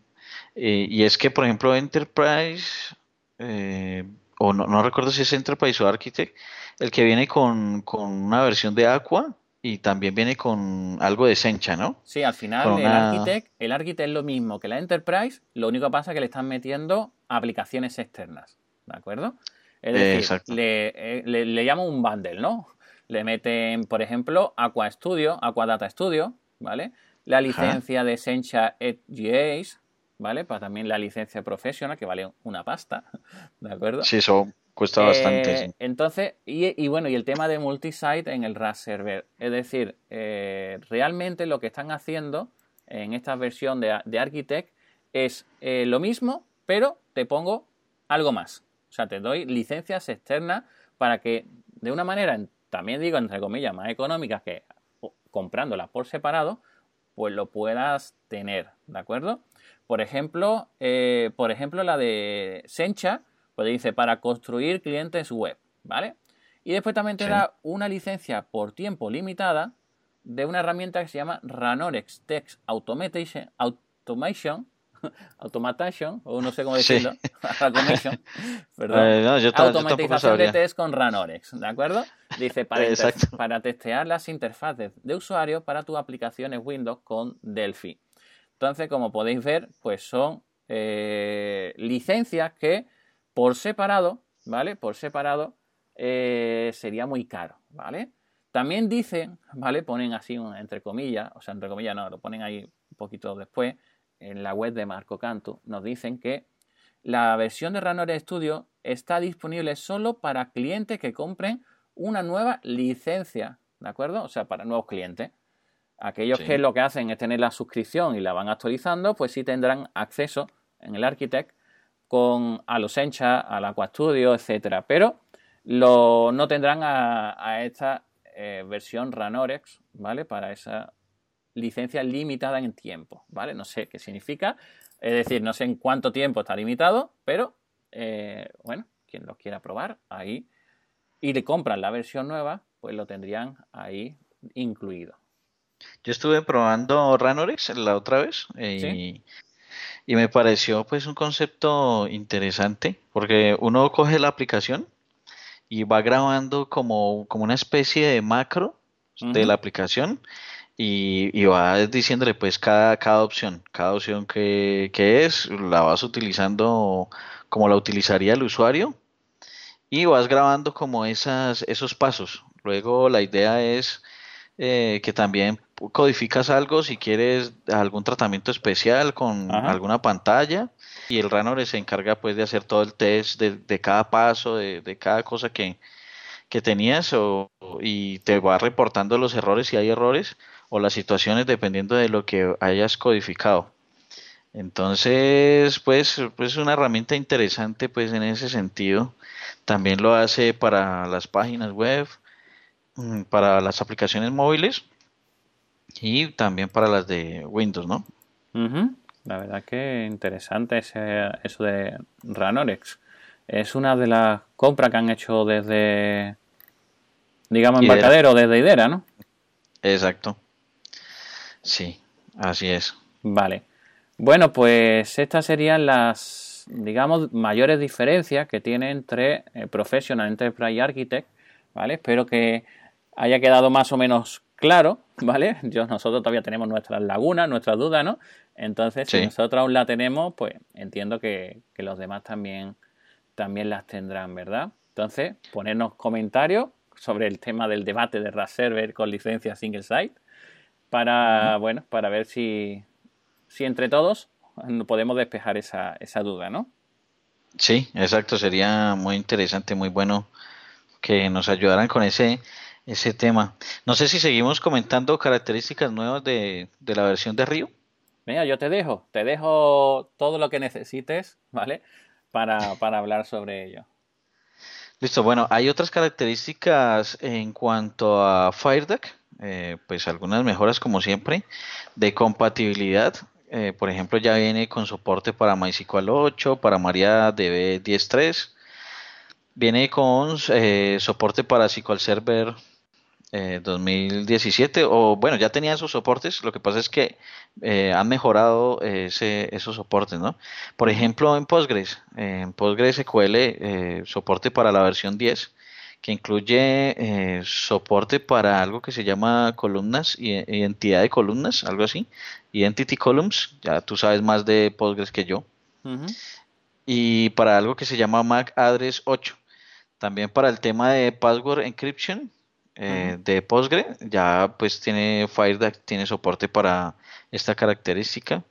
Speaker 1: Eh, y es que, por ejemplo, Enterprise, eh, o no, no, recuerdo si es Enterprise o Architect, el que viene con, con, una versión de Aqua y también viene con algo de Sencha, ¿no?
Speaker 2: Sí, al final el, Architect, el Architect es lo mismo que la Enterprise, lo único que pasa es que le están metiendo aplicaciones externas, ¿de acuerdo? Es decir, le, le, le llamo un bundle, ¿no? Le meten, por ejemplo, Aqua Studio, Aqua Data Studio, ¿vale? La licencia de Sencha GAs, ¿vale? Para también la licencia profesional, que vale una pasta, <laughs> ¿de acuerdo?
Speaker 1: Sí, eso cuesta bastante.
Speaker 2: Eh, entonces, y, bueno, y el tema de multisite en el RAS server. Es decir, eh, realmente lo que están haciendo en esta versión de, de Architect es eh, lo mismo, pero te pongo algo más. O sea, te doy licencias externas para que de una manera, también digo entre comillas, más económicas que comprándolas por separado, pues lo puedas tener, ¿de acuerdo? Por ejemplo, eh, por ejemplo la de Sencha, pues dice para construir clientes web, ¿vale? Y después también te da una licencia por tiempo limitada de una herramienta que se llama Ranorex Text Automation, Automation <laughs> automation, o no sé cómo decirlo, <laughs> automation, <laughs> perdón, eh, automatización de test con Ranorex, ¿de acuerdo? Dice, para, para testear las interfaces de usuario para tus aplicaciones Windows con Delphi. Entonces, como podéis ver, pues son eh, licencias que por separado, ¿vale? Por separado eh, sería muy caro, ¿vale? También dicen, ¿vale? Ponen así entre comillas, o sea, entre comillas no, lo ponen ahí un poquito después, en la web de Marco Canto, nos dicen que la versión de Ranorex Studio está disponible solo para clientes que compren una nueva licencia, ¿de acuerdo? O sea, para nuevos clientes. Aquellos que lo que hacen es tener la suscripción y la van actualizando, pues sí tendrán acceso en el Architect con a los Encha, al Aqua Studio, etcétera. Pero lo, no tendrán a, esta eh, versión Ranorex, ¿vale? Para esa licencia limitada en tiempo, ¿vale? No sé qué significa, es decir, no sé en cuánto tiempo está limitado, pero eh, bueno, quien lo quiera probar, ahí, y le compran la versión nueva, pues lo tendrían ahí incluido.
Speaker 1: Yo estuve probando Ranorex la otra vez y, y me pareció pues un concepto interesante porque uno coge la aplicación y va grabando como, como una especie de macro de la aplicación y, y, vas diciéndole pues cada, cada opción, cada opción que, que, es, la vas utilizando como la utilizaría el usuario y vas grabando como esas, esos pasos. Luego la idea es eh, que también codificas algo si quieres algún tratamiento especial con alguna pantalla y el runner se encarga pues de hacer todo el test de, de cada paso, de, de cada cosa que, que tenías o, y te va reportando los errores si hay errores o las situaciones dependiendo de lo que hayas codificado. Entonces, pues, pues es una herramienta interesante pues en ese sentido. También lo hace para las páginas web, mm, para las aplicaciones móviles y también para las de Windows, ¿no?
Speaker 2: La verdad que interesante ese, eso de Ranorex. Es una de las compras que han hecho desde, digamos, embarcadero, desde Idera, ¿no?
Speaker 1: Exacto. Sí, así es.
Speaker 2: Vale. Bueno, pues estas serían las, digamos, mayores diferencias que tiene entre eh, Professional Enterprise Architect, ¿vale? Espero que haya quedado más o menos claro, ¿vale? Yo, nosotros todavía tenemos nuestras lagunas, nuestras dudas, ¿no? Entonces, si nosotros aún la tenemos, pues entiendo que, que, los demás también, también las tendrán, ¿verdad? Entonces, ponernos comentarios sobre el tema del debate de RAS Server con licencia single site para, bueno, para ver si, si entre todos podemos despejar esa, esa duda, ¿no?
Speaker 1: Sí, exacto, sería muy interesante, muy bueno que nos ayudaran con ese, ese tema. No sé si seguimos comentando características nuevas de, de la versión de Río.
Speaker 2: Mira, yo te dejo, te dejo todo lo que necesites, ¿vale? Para, para hablar sobre ello.
Speaker 1: Listo, bueno, hay otras características en cuanto a FireDeck eh, pues algunas mejoras como siempre de compatibilidad. Eh, por ejemplo, ya viene con soporte para MySQL 8, para MariaDB 10.3. Viene con eh, soporte para SQL Server 2017, o bueno, ya tenía esos soportes, lo que pasa es que han mejorado ese, esos soportes, ¿no? Por ejemplo, en Postgres, en PostgreSQL, soporte para la versión 10, que incluye eh, soporte para algo que se llama columnas, identidad de columnas, algo así, Identity Columns, ya tú sabes más de Postgres que yo, y para algo que se llama MAC Address 8, también para el tema de password encryption eh, de Postgres, ya pues tiene FireDAC, tiene soporte para esta característica,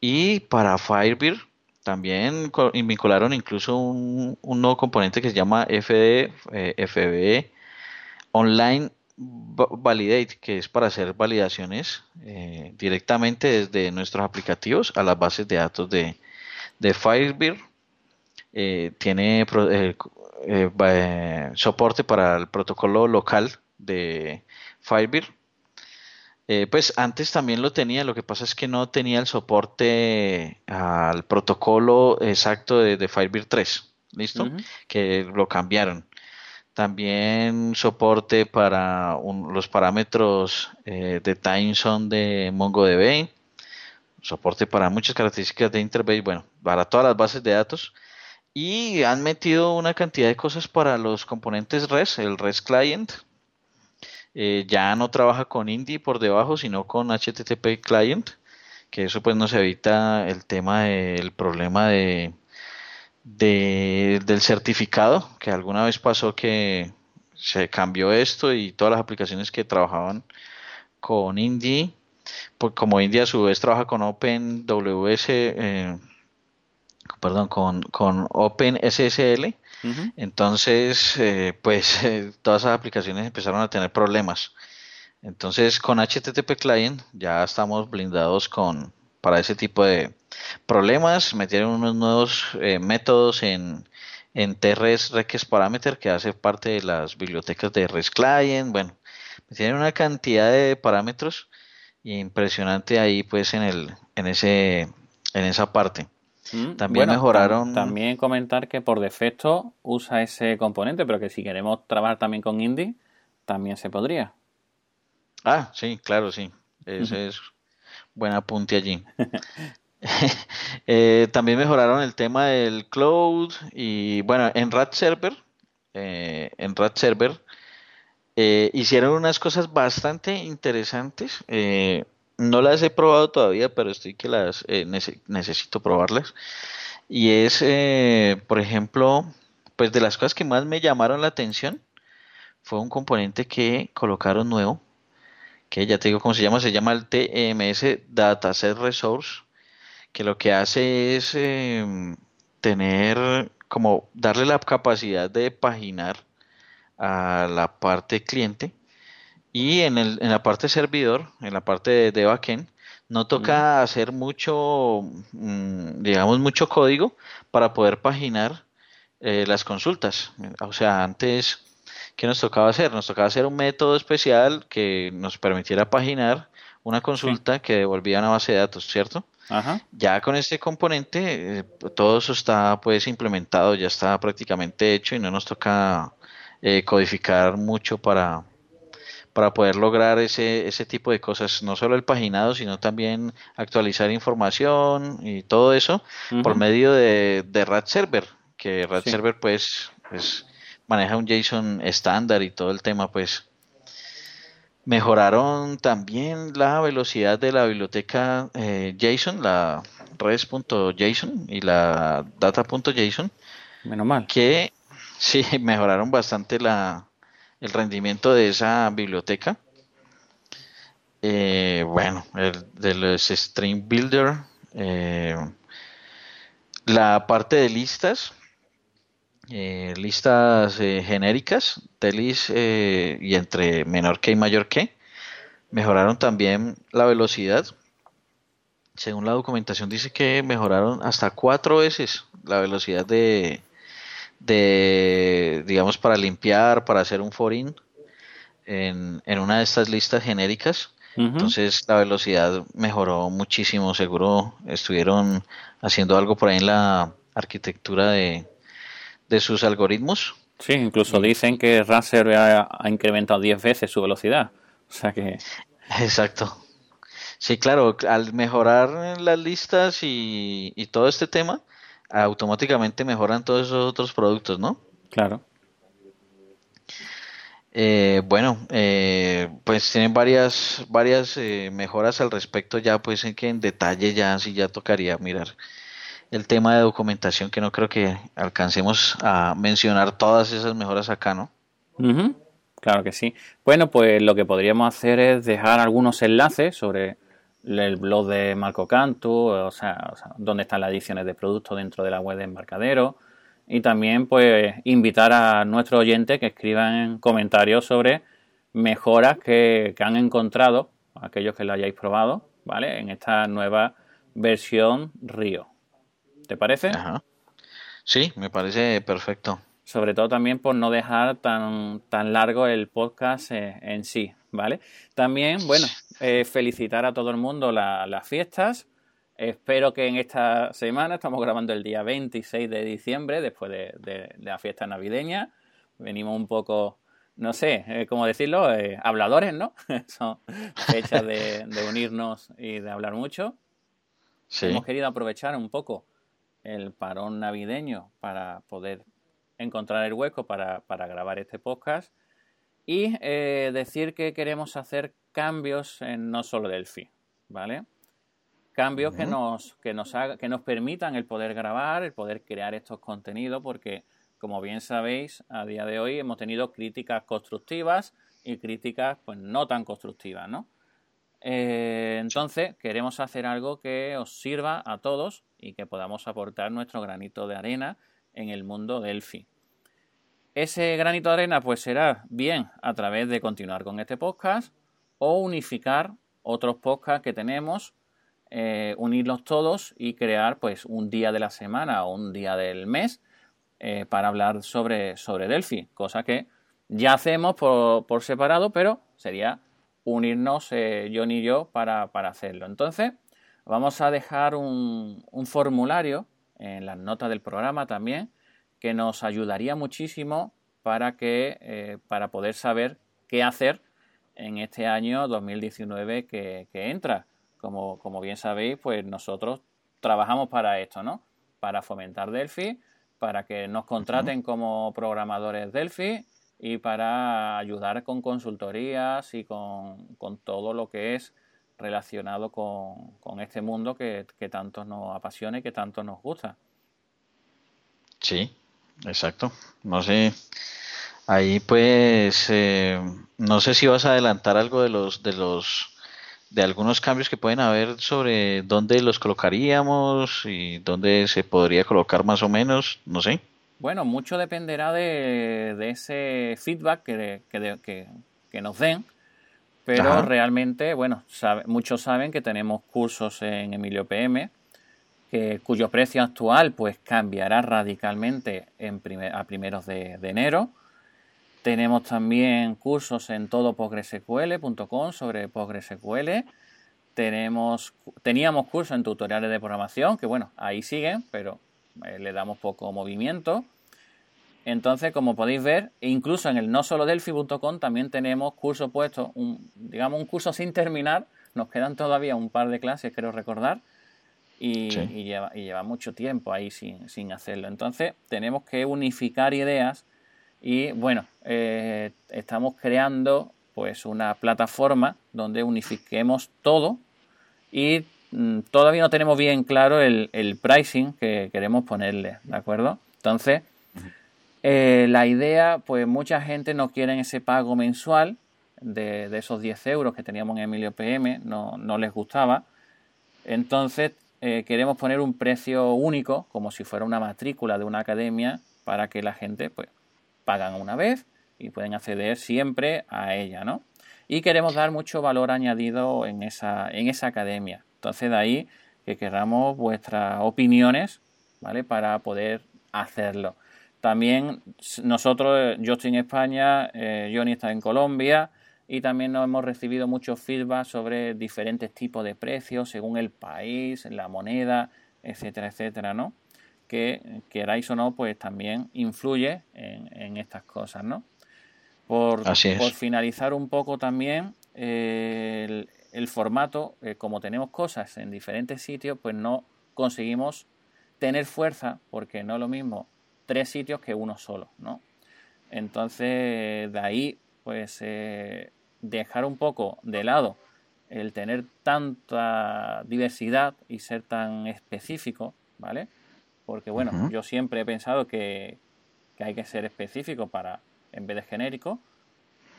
Speaker 1: y para Firebird también vincularon incluso un, nuevo componente que se llama FD, eh, FB Online Validate, que es para hacer validaciones eh, directamente desde nuestros aplicativos a las bases de datos de, de Firebird. Tiene soporte para el protocolo local de Firebird eh, pues antes también lo tenía, lo que pasa es que no tenía el soporte al protocolo exacto de, de Firebird 3, ¿listo? Que lo cambiaron. También soporte para los parámetros eh, de time zone de MongoDB, soporte para muchas características de Interbase, bueno, para todas las bases de datos. Y han metido una cantidad de cosas para los componentes REST, el REST Client, eh, ya no trabaja con Indie por debajo, sino con HTTP Client, que eso pues nos evita el tema del problema de, del certificado, que alguna vez pasó que se cambió esto y todas las aplicaciones que trabajaban con Indie, pues como Indie a su vez trabaja con OpenWS, eh, perdón, con, con OpenSSL, entonces, eh, pues <laughs> eh, todas esas aplicaciones empezaron a tener problemas. Entonces, con HTTP Client ya estamos blindados con para ese tipo de problemas. Metieron unos nuevos eh, métodos en, en TRS Request Parameter que hace parte de las bibliotecas de REST Client. Bueno, metieron una cantidad de parámetros impresionante ahí pues en el en ese en esa parte. Mm, también mejoraron.
Speaker 2: También comentar que por defecto usa ese componente, pero que si queremos trabajar también con Indie, también se podría.
Speaker 1: Ah, sí, claro, sí. Ese es buen apunte allí. <laughs> Eh, también mejoraron el tema del cloud y bueno, en RAT Server, eh, en RAT Server eh, hicieron unas cosas bastante interesantes. No las he probado todavía, pero estoy que las eh, necesito probarlas. Y es, eh, por ejemplo, pues de las cosas que más me llamaron la atención fue un componente que colocaron nuevo, que ya te digo cómo se llama, se llama el TMS Dataset Resource, que lo que hace es em, tener como darle la capacidad de paginar a la parte cliente y en, el, en la parte servidor, en la parte de, backend, no toca hacer mucho, mm, digamos, mucho código para poder paginar eh, las consultas. O sea, antes, ¿qué nos tocaba hacer? Nos tocaba hacer un método especial que nos permitiera paginar una consulta que devolvía una base de datos, ¿cierto? Ya con este componente, eh, todo eso está pues implementado, ya está prácticamente hecho y no nos toca eh, codificar mucho para, para poder lograr ese, ese tipo de cosas, no solo el paginado, sino también actualizar información y todo eso por medio de, de RAD Server, que RAD Server pues, pues maneja un JSON estándar y todo el tema pues mejoraron también la velocidad de la biblioteca eh, JSON, la res.json y la data.json.
Speaker 2: Menos mal.
Speaker 1: Que <laughs> sí, mejoraron bastante la, el rendimiento de esa biblioteca. Eh, bueno, el de los Stream Builder, eh, la parte de listas, eh, listas genéricas, telis y entre menor que y mayor que, mejoraron también la velocidad. Según la documentación dice que mejoraron hasta cuatro veces la velocidad de, de, digamos, para limpiar, para hacer un forín en, en una de estas listas genéricas. Entonces la velocidad mejoró muchísimo, seguro estuvieron haciendo algo por ahí en la arquitectura de, de sus algoritmos.
Speaker 2: Sí, incluso dicen que Razer ha, incrementado 10 veces su velocidad. O sea que. <laughs>
Speaker 1: Exacto. Sí, claro, al mejorar las listas y, y todo este tema, automáticamente mejoran todos esos otros productos, ¿no?
Speaker 2: Claro.
Speaker 1: Eh, bueno, eh, pues tienen varias varias eh, mejoras al respecto ya, pues en que en detalle ya sí ya tocaría mirar el tema de documentación que no creo que alcancemos a mencionar todas esas mejoras acá, ¿no?
Speaker 2: Claro que sí. Bueno, pues lo que podríamos hacer es dejar algunos enlaces sobre el blog de Marco Cantu, o sea, o sea donde están las ediciones de productos dentro de la web de Embarcadero y también pues invitar a nuestros oyentes que escriban comentarios sobre mejoras que, han encontrado, aquellos que lo hayáis probado, ¿vale? En esta nueva versión Río. ¿Te parece?
Speaker 1: Sí, me parece perfecto.
Speaker 2: Sobre todo también por no dejar tan, tan largo el podcast eh, en sí, ¿vale? También, bueno, eh, felicitar a todo el mundo las fiestas Espero que en esta semana, estamos grabando el día 26 de diciembre, después de, la fiesta navideña, venimos un poco, no sé, eh, cómo decirlo, eh, habladores, ¿no? <laughs> Son fechas de, unirnos y de hablar mucho. Hemos querido aprovechar un poco el parón navideño para poder encontrar el hueco para, grabar este podcast y eh, decir que queremos hacer cambios en no solo Delphi, ¿vale? cambios que nos, que nos haga, que nos permitan el poder grabar, el poder crear estos contenidos, porque como bien sabéis, a día de hoy hemos tenido críticas constructivas y críticas pues no tan constructivas, ¿no? Eh, entonces, queremos hacer algo que os sirva a todos y que podamos aportar nuestro granito de arena en el mundo Delphi. Ese granito de arena pues será bien a través de continuar con este podcast o unificar otros podcasts que tenemos eh, unirlos todos y crear pues un día de la semana o un día del mes eh, para hablar sobre, sobre Delphi, cosa que ya hacemos por, separado, pero sería unirnos eh, John y yo para, hacerlo. Entonces, vamos a dejar un, un, formulario en las notas del programa también que nos ayudaría muchísimo para que para poder saber qué hacer en este año 2019 que, que entra. Como, bien sabéis, pues nosotros trabajamos para esto, ¿no? Para fomentar Delphi, para que nos contraten como programadores Delphi y para ayudar con consultorías y con, todo lo que es relacionado con, este mundo que, tanto nos apasiona y que tanto nos gusta.
Speaker 1: Sí, exacto. No sé, ahí pues, eh, no sé si vas a adelantar algo de los, de los de algunos cambios que pueden haber sobre dónde los colocaríamos y dónde se podría colocar más o menos, no sé.
Speaker 2: Bueno, mucho dependerá de, ese feedback que, que, nos den, pero realmente, bueno, muchos saben que tenemos cursos en Emilio PM, que, cuyo precio actual pues cambiará radicalmente en a primeros de, enero. Tenemos también cursos en todopostgresql.com sobre PostgreSQL. Tenemos, teníamos cursos en tutoriales de programación, que bueno, ahí siguen, pero eh, le damos poco movimiento. Entonces, como podéis ver, incluso en el no solo delphi.com también tenemos cursos puestos, un, digamos un curso sin terminar. Nos quedan todavía un par de clases, quiero recordar, y, lleva, mucho tiempo ahí sin, sin hacerlo. Entonces, tenemos que unificar ideas y bueno, eh, estamos creando pues una plataforma donde unifiquemos todo y mm, todavía no tenemos bien claro el, pricing que queremos ponerle, ¿de acuerdo? Entonces, eh, la idea, pues mucha gente no quiere ese pago mensual de, esos 10 euros que teníamos en Emilio PM, no, les gustaba. Entonces, eh, queremos poner un precio único, como si fuera una matrícula de una academia, para que la gente pues, pagan una vez y pueden acceder siempre a ella, ¿no? Y queremos dar mucho valor añadido en esa, en esa academia. Entonces de ahí que queramos vuestras opiniones, ¿vale? Para poder hacerlo. También nosotros, yo estoy en España, eh, Johnny está en Colombia y también nos hemos recibido mucho feedback sobre diferentes tipos de precios según el país, la moneda, etcétera, etcétera, ¿no? que queráis o no, pues también influye en, estas cosas, ¿no? Por, por, finalizar un poco también, eh, el, formato, eh, como tenemos cosas en diferentes sitios, pues no conseguimos tener fuerza, porque no es lo mismo tres sitios que uno solo, ¿no? Entonces, de ahí, pues, eh, dejar un poco de lado el tener tanta diversidad y ser tan específico, ¿vale? Porque bueno, yo siempre he pensado que, hay que ser específico para en vez de genérico,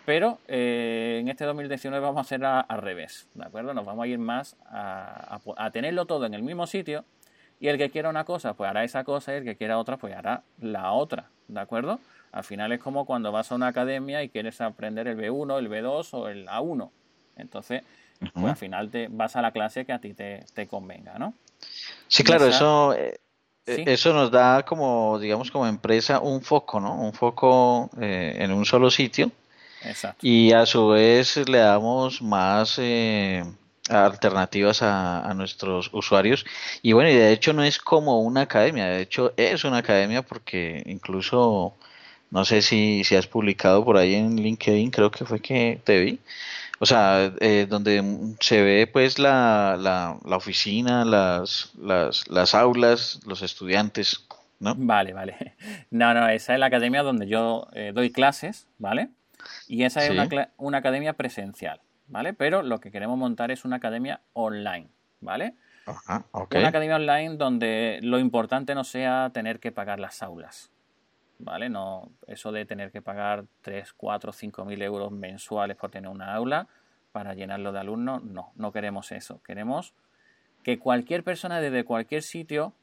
Speaker 2: pero eh, en este 2019 vamos a hacer al revés, ¿de acuerdo? Nos vamos a ir más a, a, tenerlo todo en el mismo sitio y el que quiera una cosa, pues hará esa cosa y el que quiera otra, pues hará la otra, ¿de acuerdo? Al final es como cuando vas a una academia y quieres aprender el B1, el B2 o el A1. Entonces, pues al final te vas a la clase que a ti te, convenga, ¿no?
Speaker 1: Sí, claro, eso, eh, eh, eso nos da como, digamos, como empresa un foco, ¿no? Un foco eh, en un solo sitio. Exacto. Y a su vez le damos más alternativas a, nuestros usuarios. Y bueno, y de hecho no es como una academia, de hecho es una academia porque incluso, no sé si, si has publicado por ahí en LinkedIn, creo que fue que te vi, o sea, eh, donde se ve pues la, la, la oficina, las, las, las, aulas, los estudiantes, ¿no?
Speaker 2: Vale, vale. No, no, esa es la academia donde yo eh, doy clases, ¿vale? Y esa es una, una, academia presencial, ¿vale? Pero lo que queremos montar es una academia online, ¿vale? Ajá, Una academia online donde lo importante no sea tener que pagar las aulas, ¿vale? No, eso de tener que pagar 3, 4, 5 mil euros mensuales por tener una aula para llenarlo de alumnos, no, no queremos eso. Queremos que cualquier persona desde cualquier sitio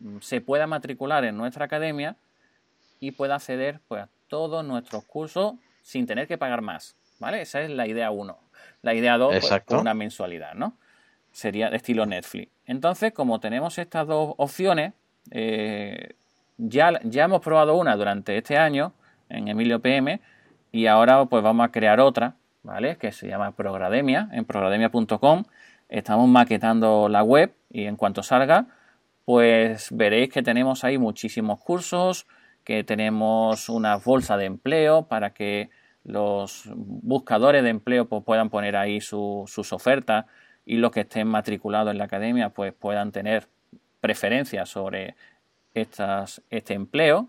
Speaker 2: mm, se pueda matricular en nuestra academia y pueda acceder pues, a todos nuestros cursos sin tener que pagar más, ¿vale? Esa es la idea 1. La idea 2, pues, una mensualidad, ¿no? Sería de estilo Netflix. Entonces, como tenemos estas dos opciones, eh, ya, ya hemos probado una durante este año en Emilio PM y ahora pues vamos a crear otra, ¿vale? Que se llama Progrademia, en progrademia.com. Estamos maquetando la web y en cuanto salga, pues veréis que tenemos ahí muchísimos cursos, que tenemos una bolsa de empleo para que los buscadores de empleo pues, puedan poner ahí sus ofertas y los que estén matriculados en la academia pues puedan tener preferencias sobre estas, este empleo.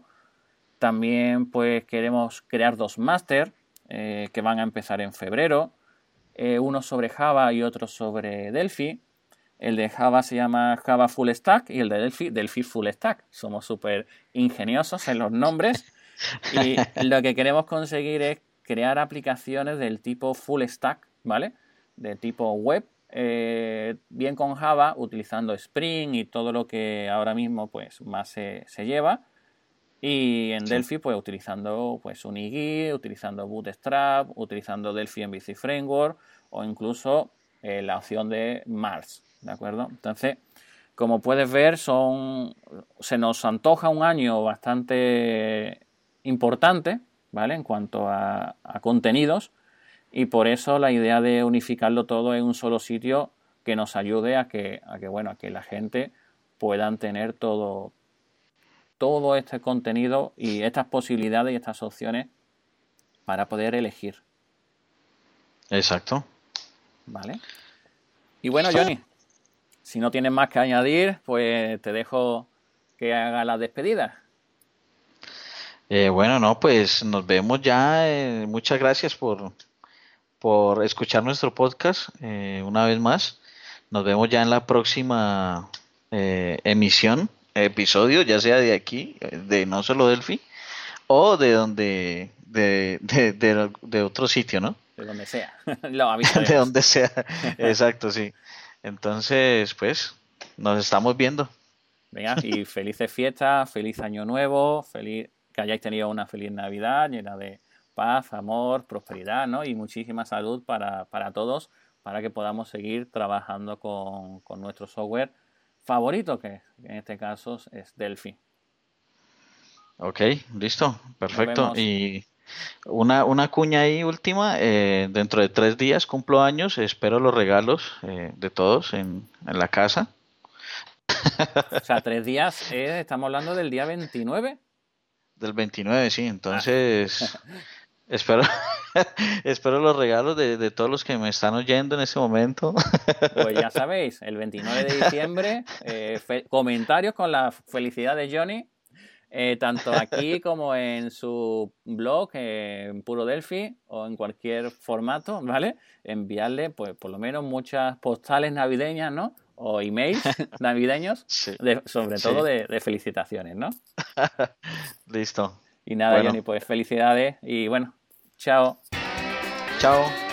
Speaker 2: También pues queremos crear dos máster eh, que van a empezar en febrero, eh, uno sobre Java y otro sobre Delphi. El de Java se llama Java Full Stack y el de Delphi, Delphi Full Stack. Somos súper ingeniosos en los nombres <laughs> y lo que queremos conseguir es crear aplicaciones del tipo Full Stack, ¿vale? De tipo web eh, bien con Java, utilizando Spring y todo lo que ahora mismo pues más se, lleva. Y en Delphi, pues utilizando pues Unigui, utilizando Bootstrap, utilizando Delphi MVC Framework o incluso eh, la opción de Mars, ¿de acuerdo? Entonces, como puedes ver, son se nos antoja un año bastante importante, ¿vale? En cuanto a contenidos y por eso la idea de unificarlo todo en un solo sitio que nos ayude a que, a que, bueno, a que la gente puedan tener todo, todo este contenido y estas posibilidades y estas opciones para poder elegir.
Speaker 1: Exacto.
Speaker 2: Vale. Y bueno, Johnny, si no tienes más que añadir, pues te dejo que haga la despedida.
Speaker 1: Eh, bueno, no, pues nos vemos ya. Eh, muchas gracias por, por escuchar nuestro podcast eh, una vez más. Nos vemos ya en la próxima eh, emisión, episodio, ya sea de aquí, de no solo Delphi, o de donde, de, de, de, otro sitio, ¿no?
Speaker 2: De donde sea. <laughs> <laughs>
Speaker 1: de donde sea, <laughs> exacto, sí. Entonces, pues, nos estamos viendo.
Speaker 2: Venga, y felices fiestas, feliz año nuevo, feliz que hayáis tenido una feliz Navidad llena de, paz, amor, prosperidad ¿no? y muchísima salud para, todos para que podamos seguir trabajando con, nuestro software favorito, que en este caso es Delphi.
Speaker 1: Ok, listo, perfecto. Y una, una cuña ahí última, eh, dentro de tres días cumplo años, espero los regalos eh, de todos en, en la casa.
Speaker 2: O sea, tres días, estamos hablando del día 29.
Speaker 1: Del 29, sí, entonces <laughs> espero, <laughs> espero los regalos de, todos los que me están oyendo en ese momento.
Speaker 2: Pues ya <laughs> sabéis, el 29 de diciembre, eh, comentarios con la felicidad de Johnny eh, tanto aquí como en su blog, en Puro Delphi o en cualquier formato, ¿vale? Enviarle, pues, por lo menos muchas postales navideñas, ¿no? O emails <laughs> navideños, sobre todo de, felicitaciones, ¿no? <laughs>
Speaker 1: Listo.
Speaker 2: Y nada, Johnny, pues felicidades y bueno, chao.
Speaker 1: Chao.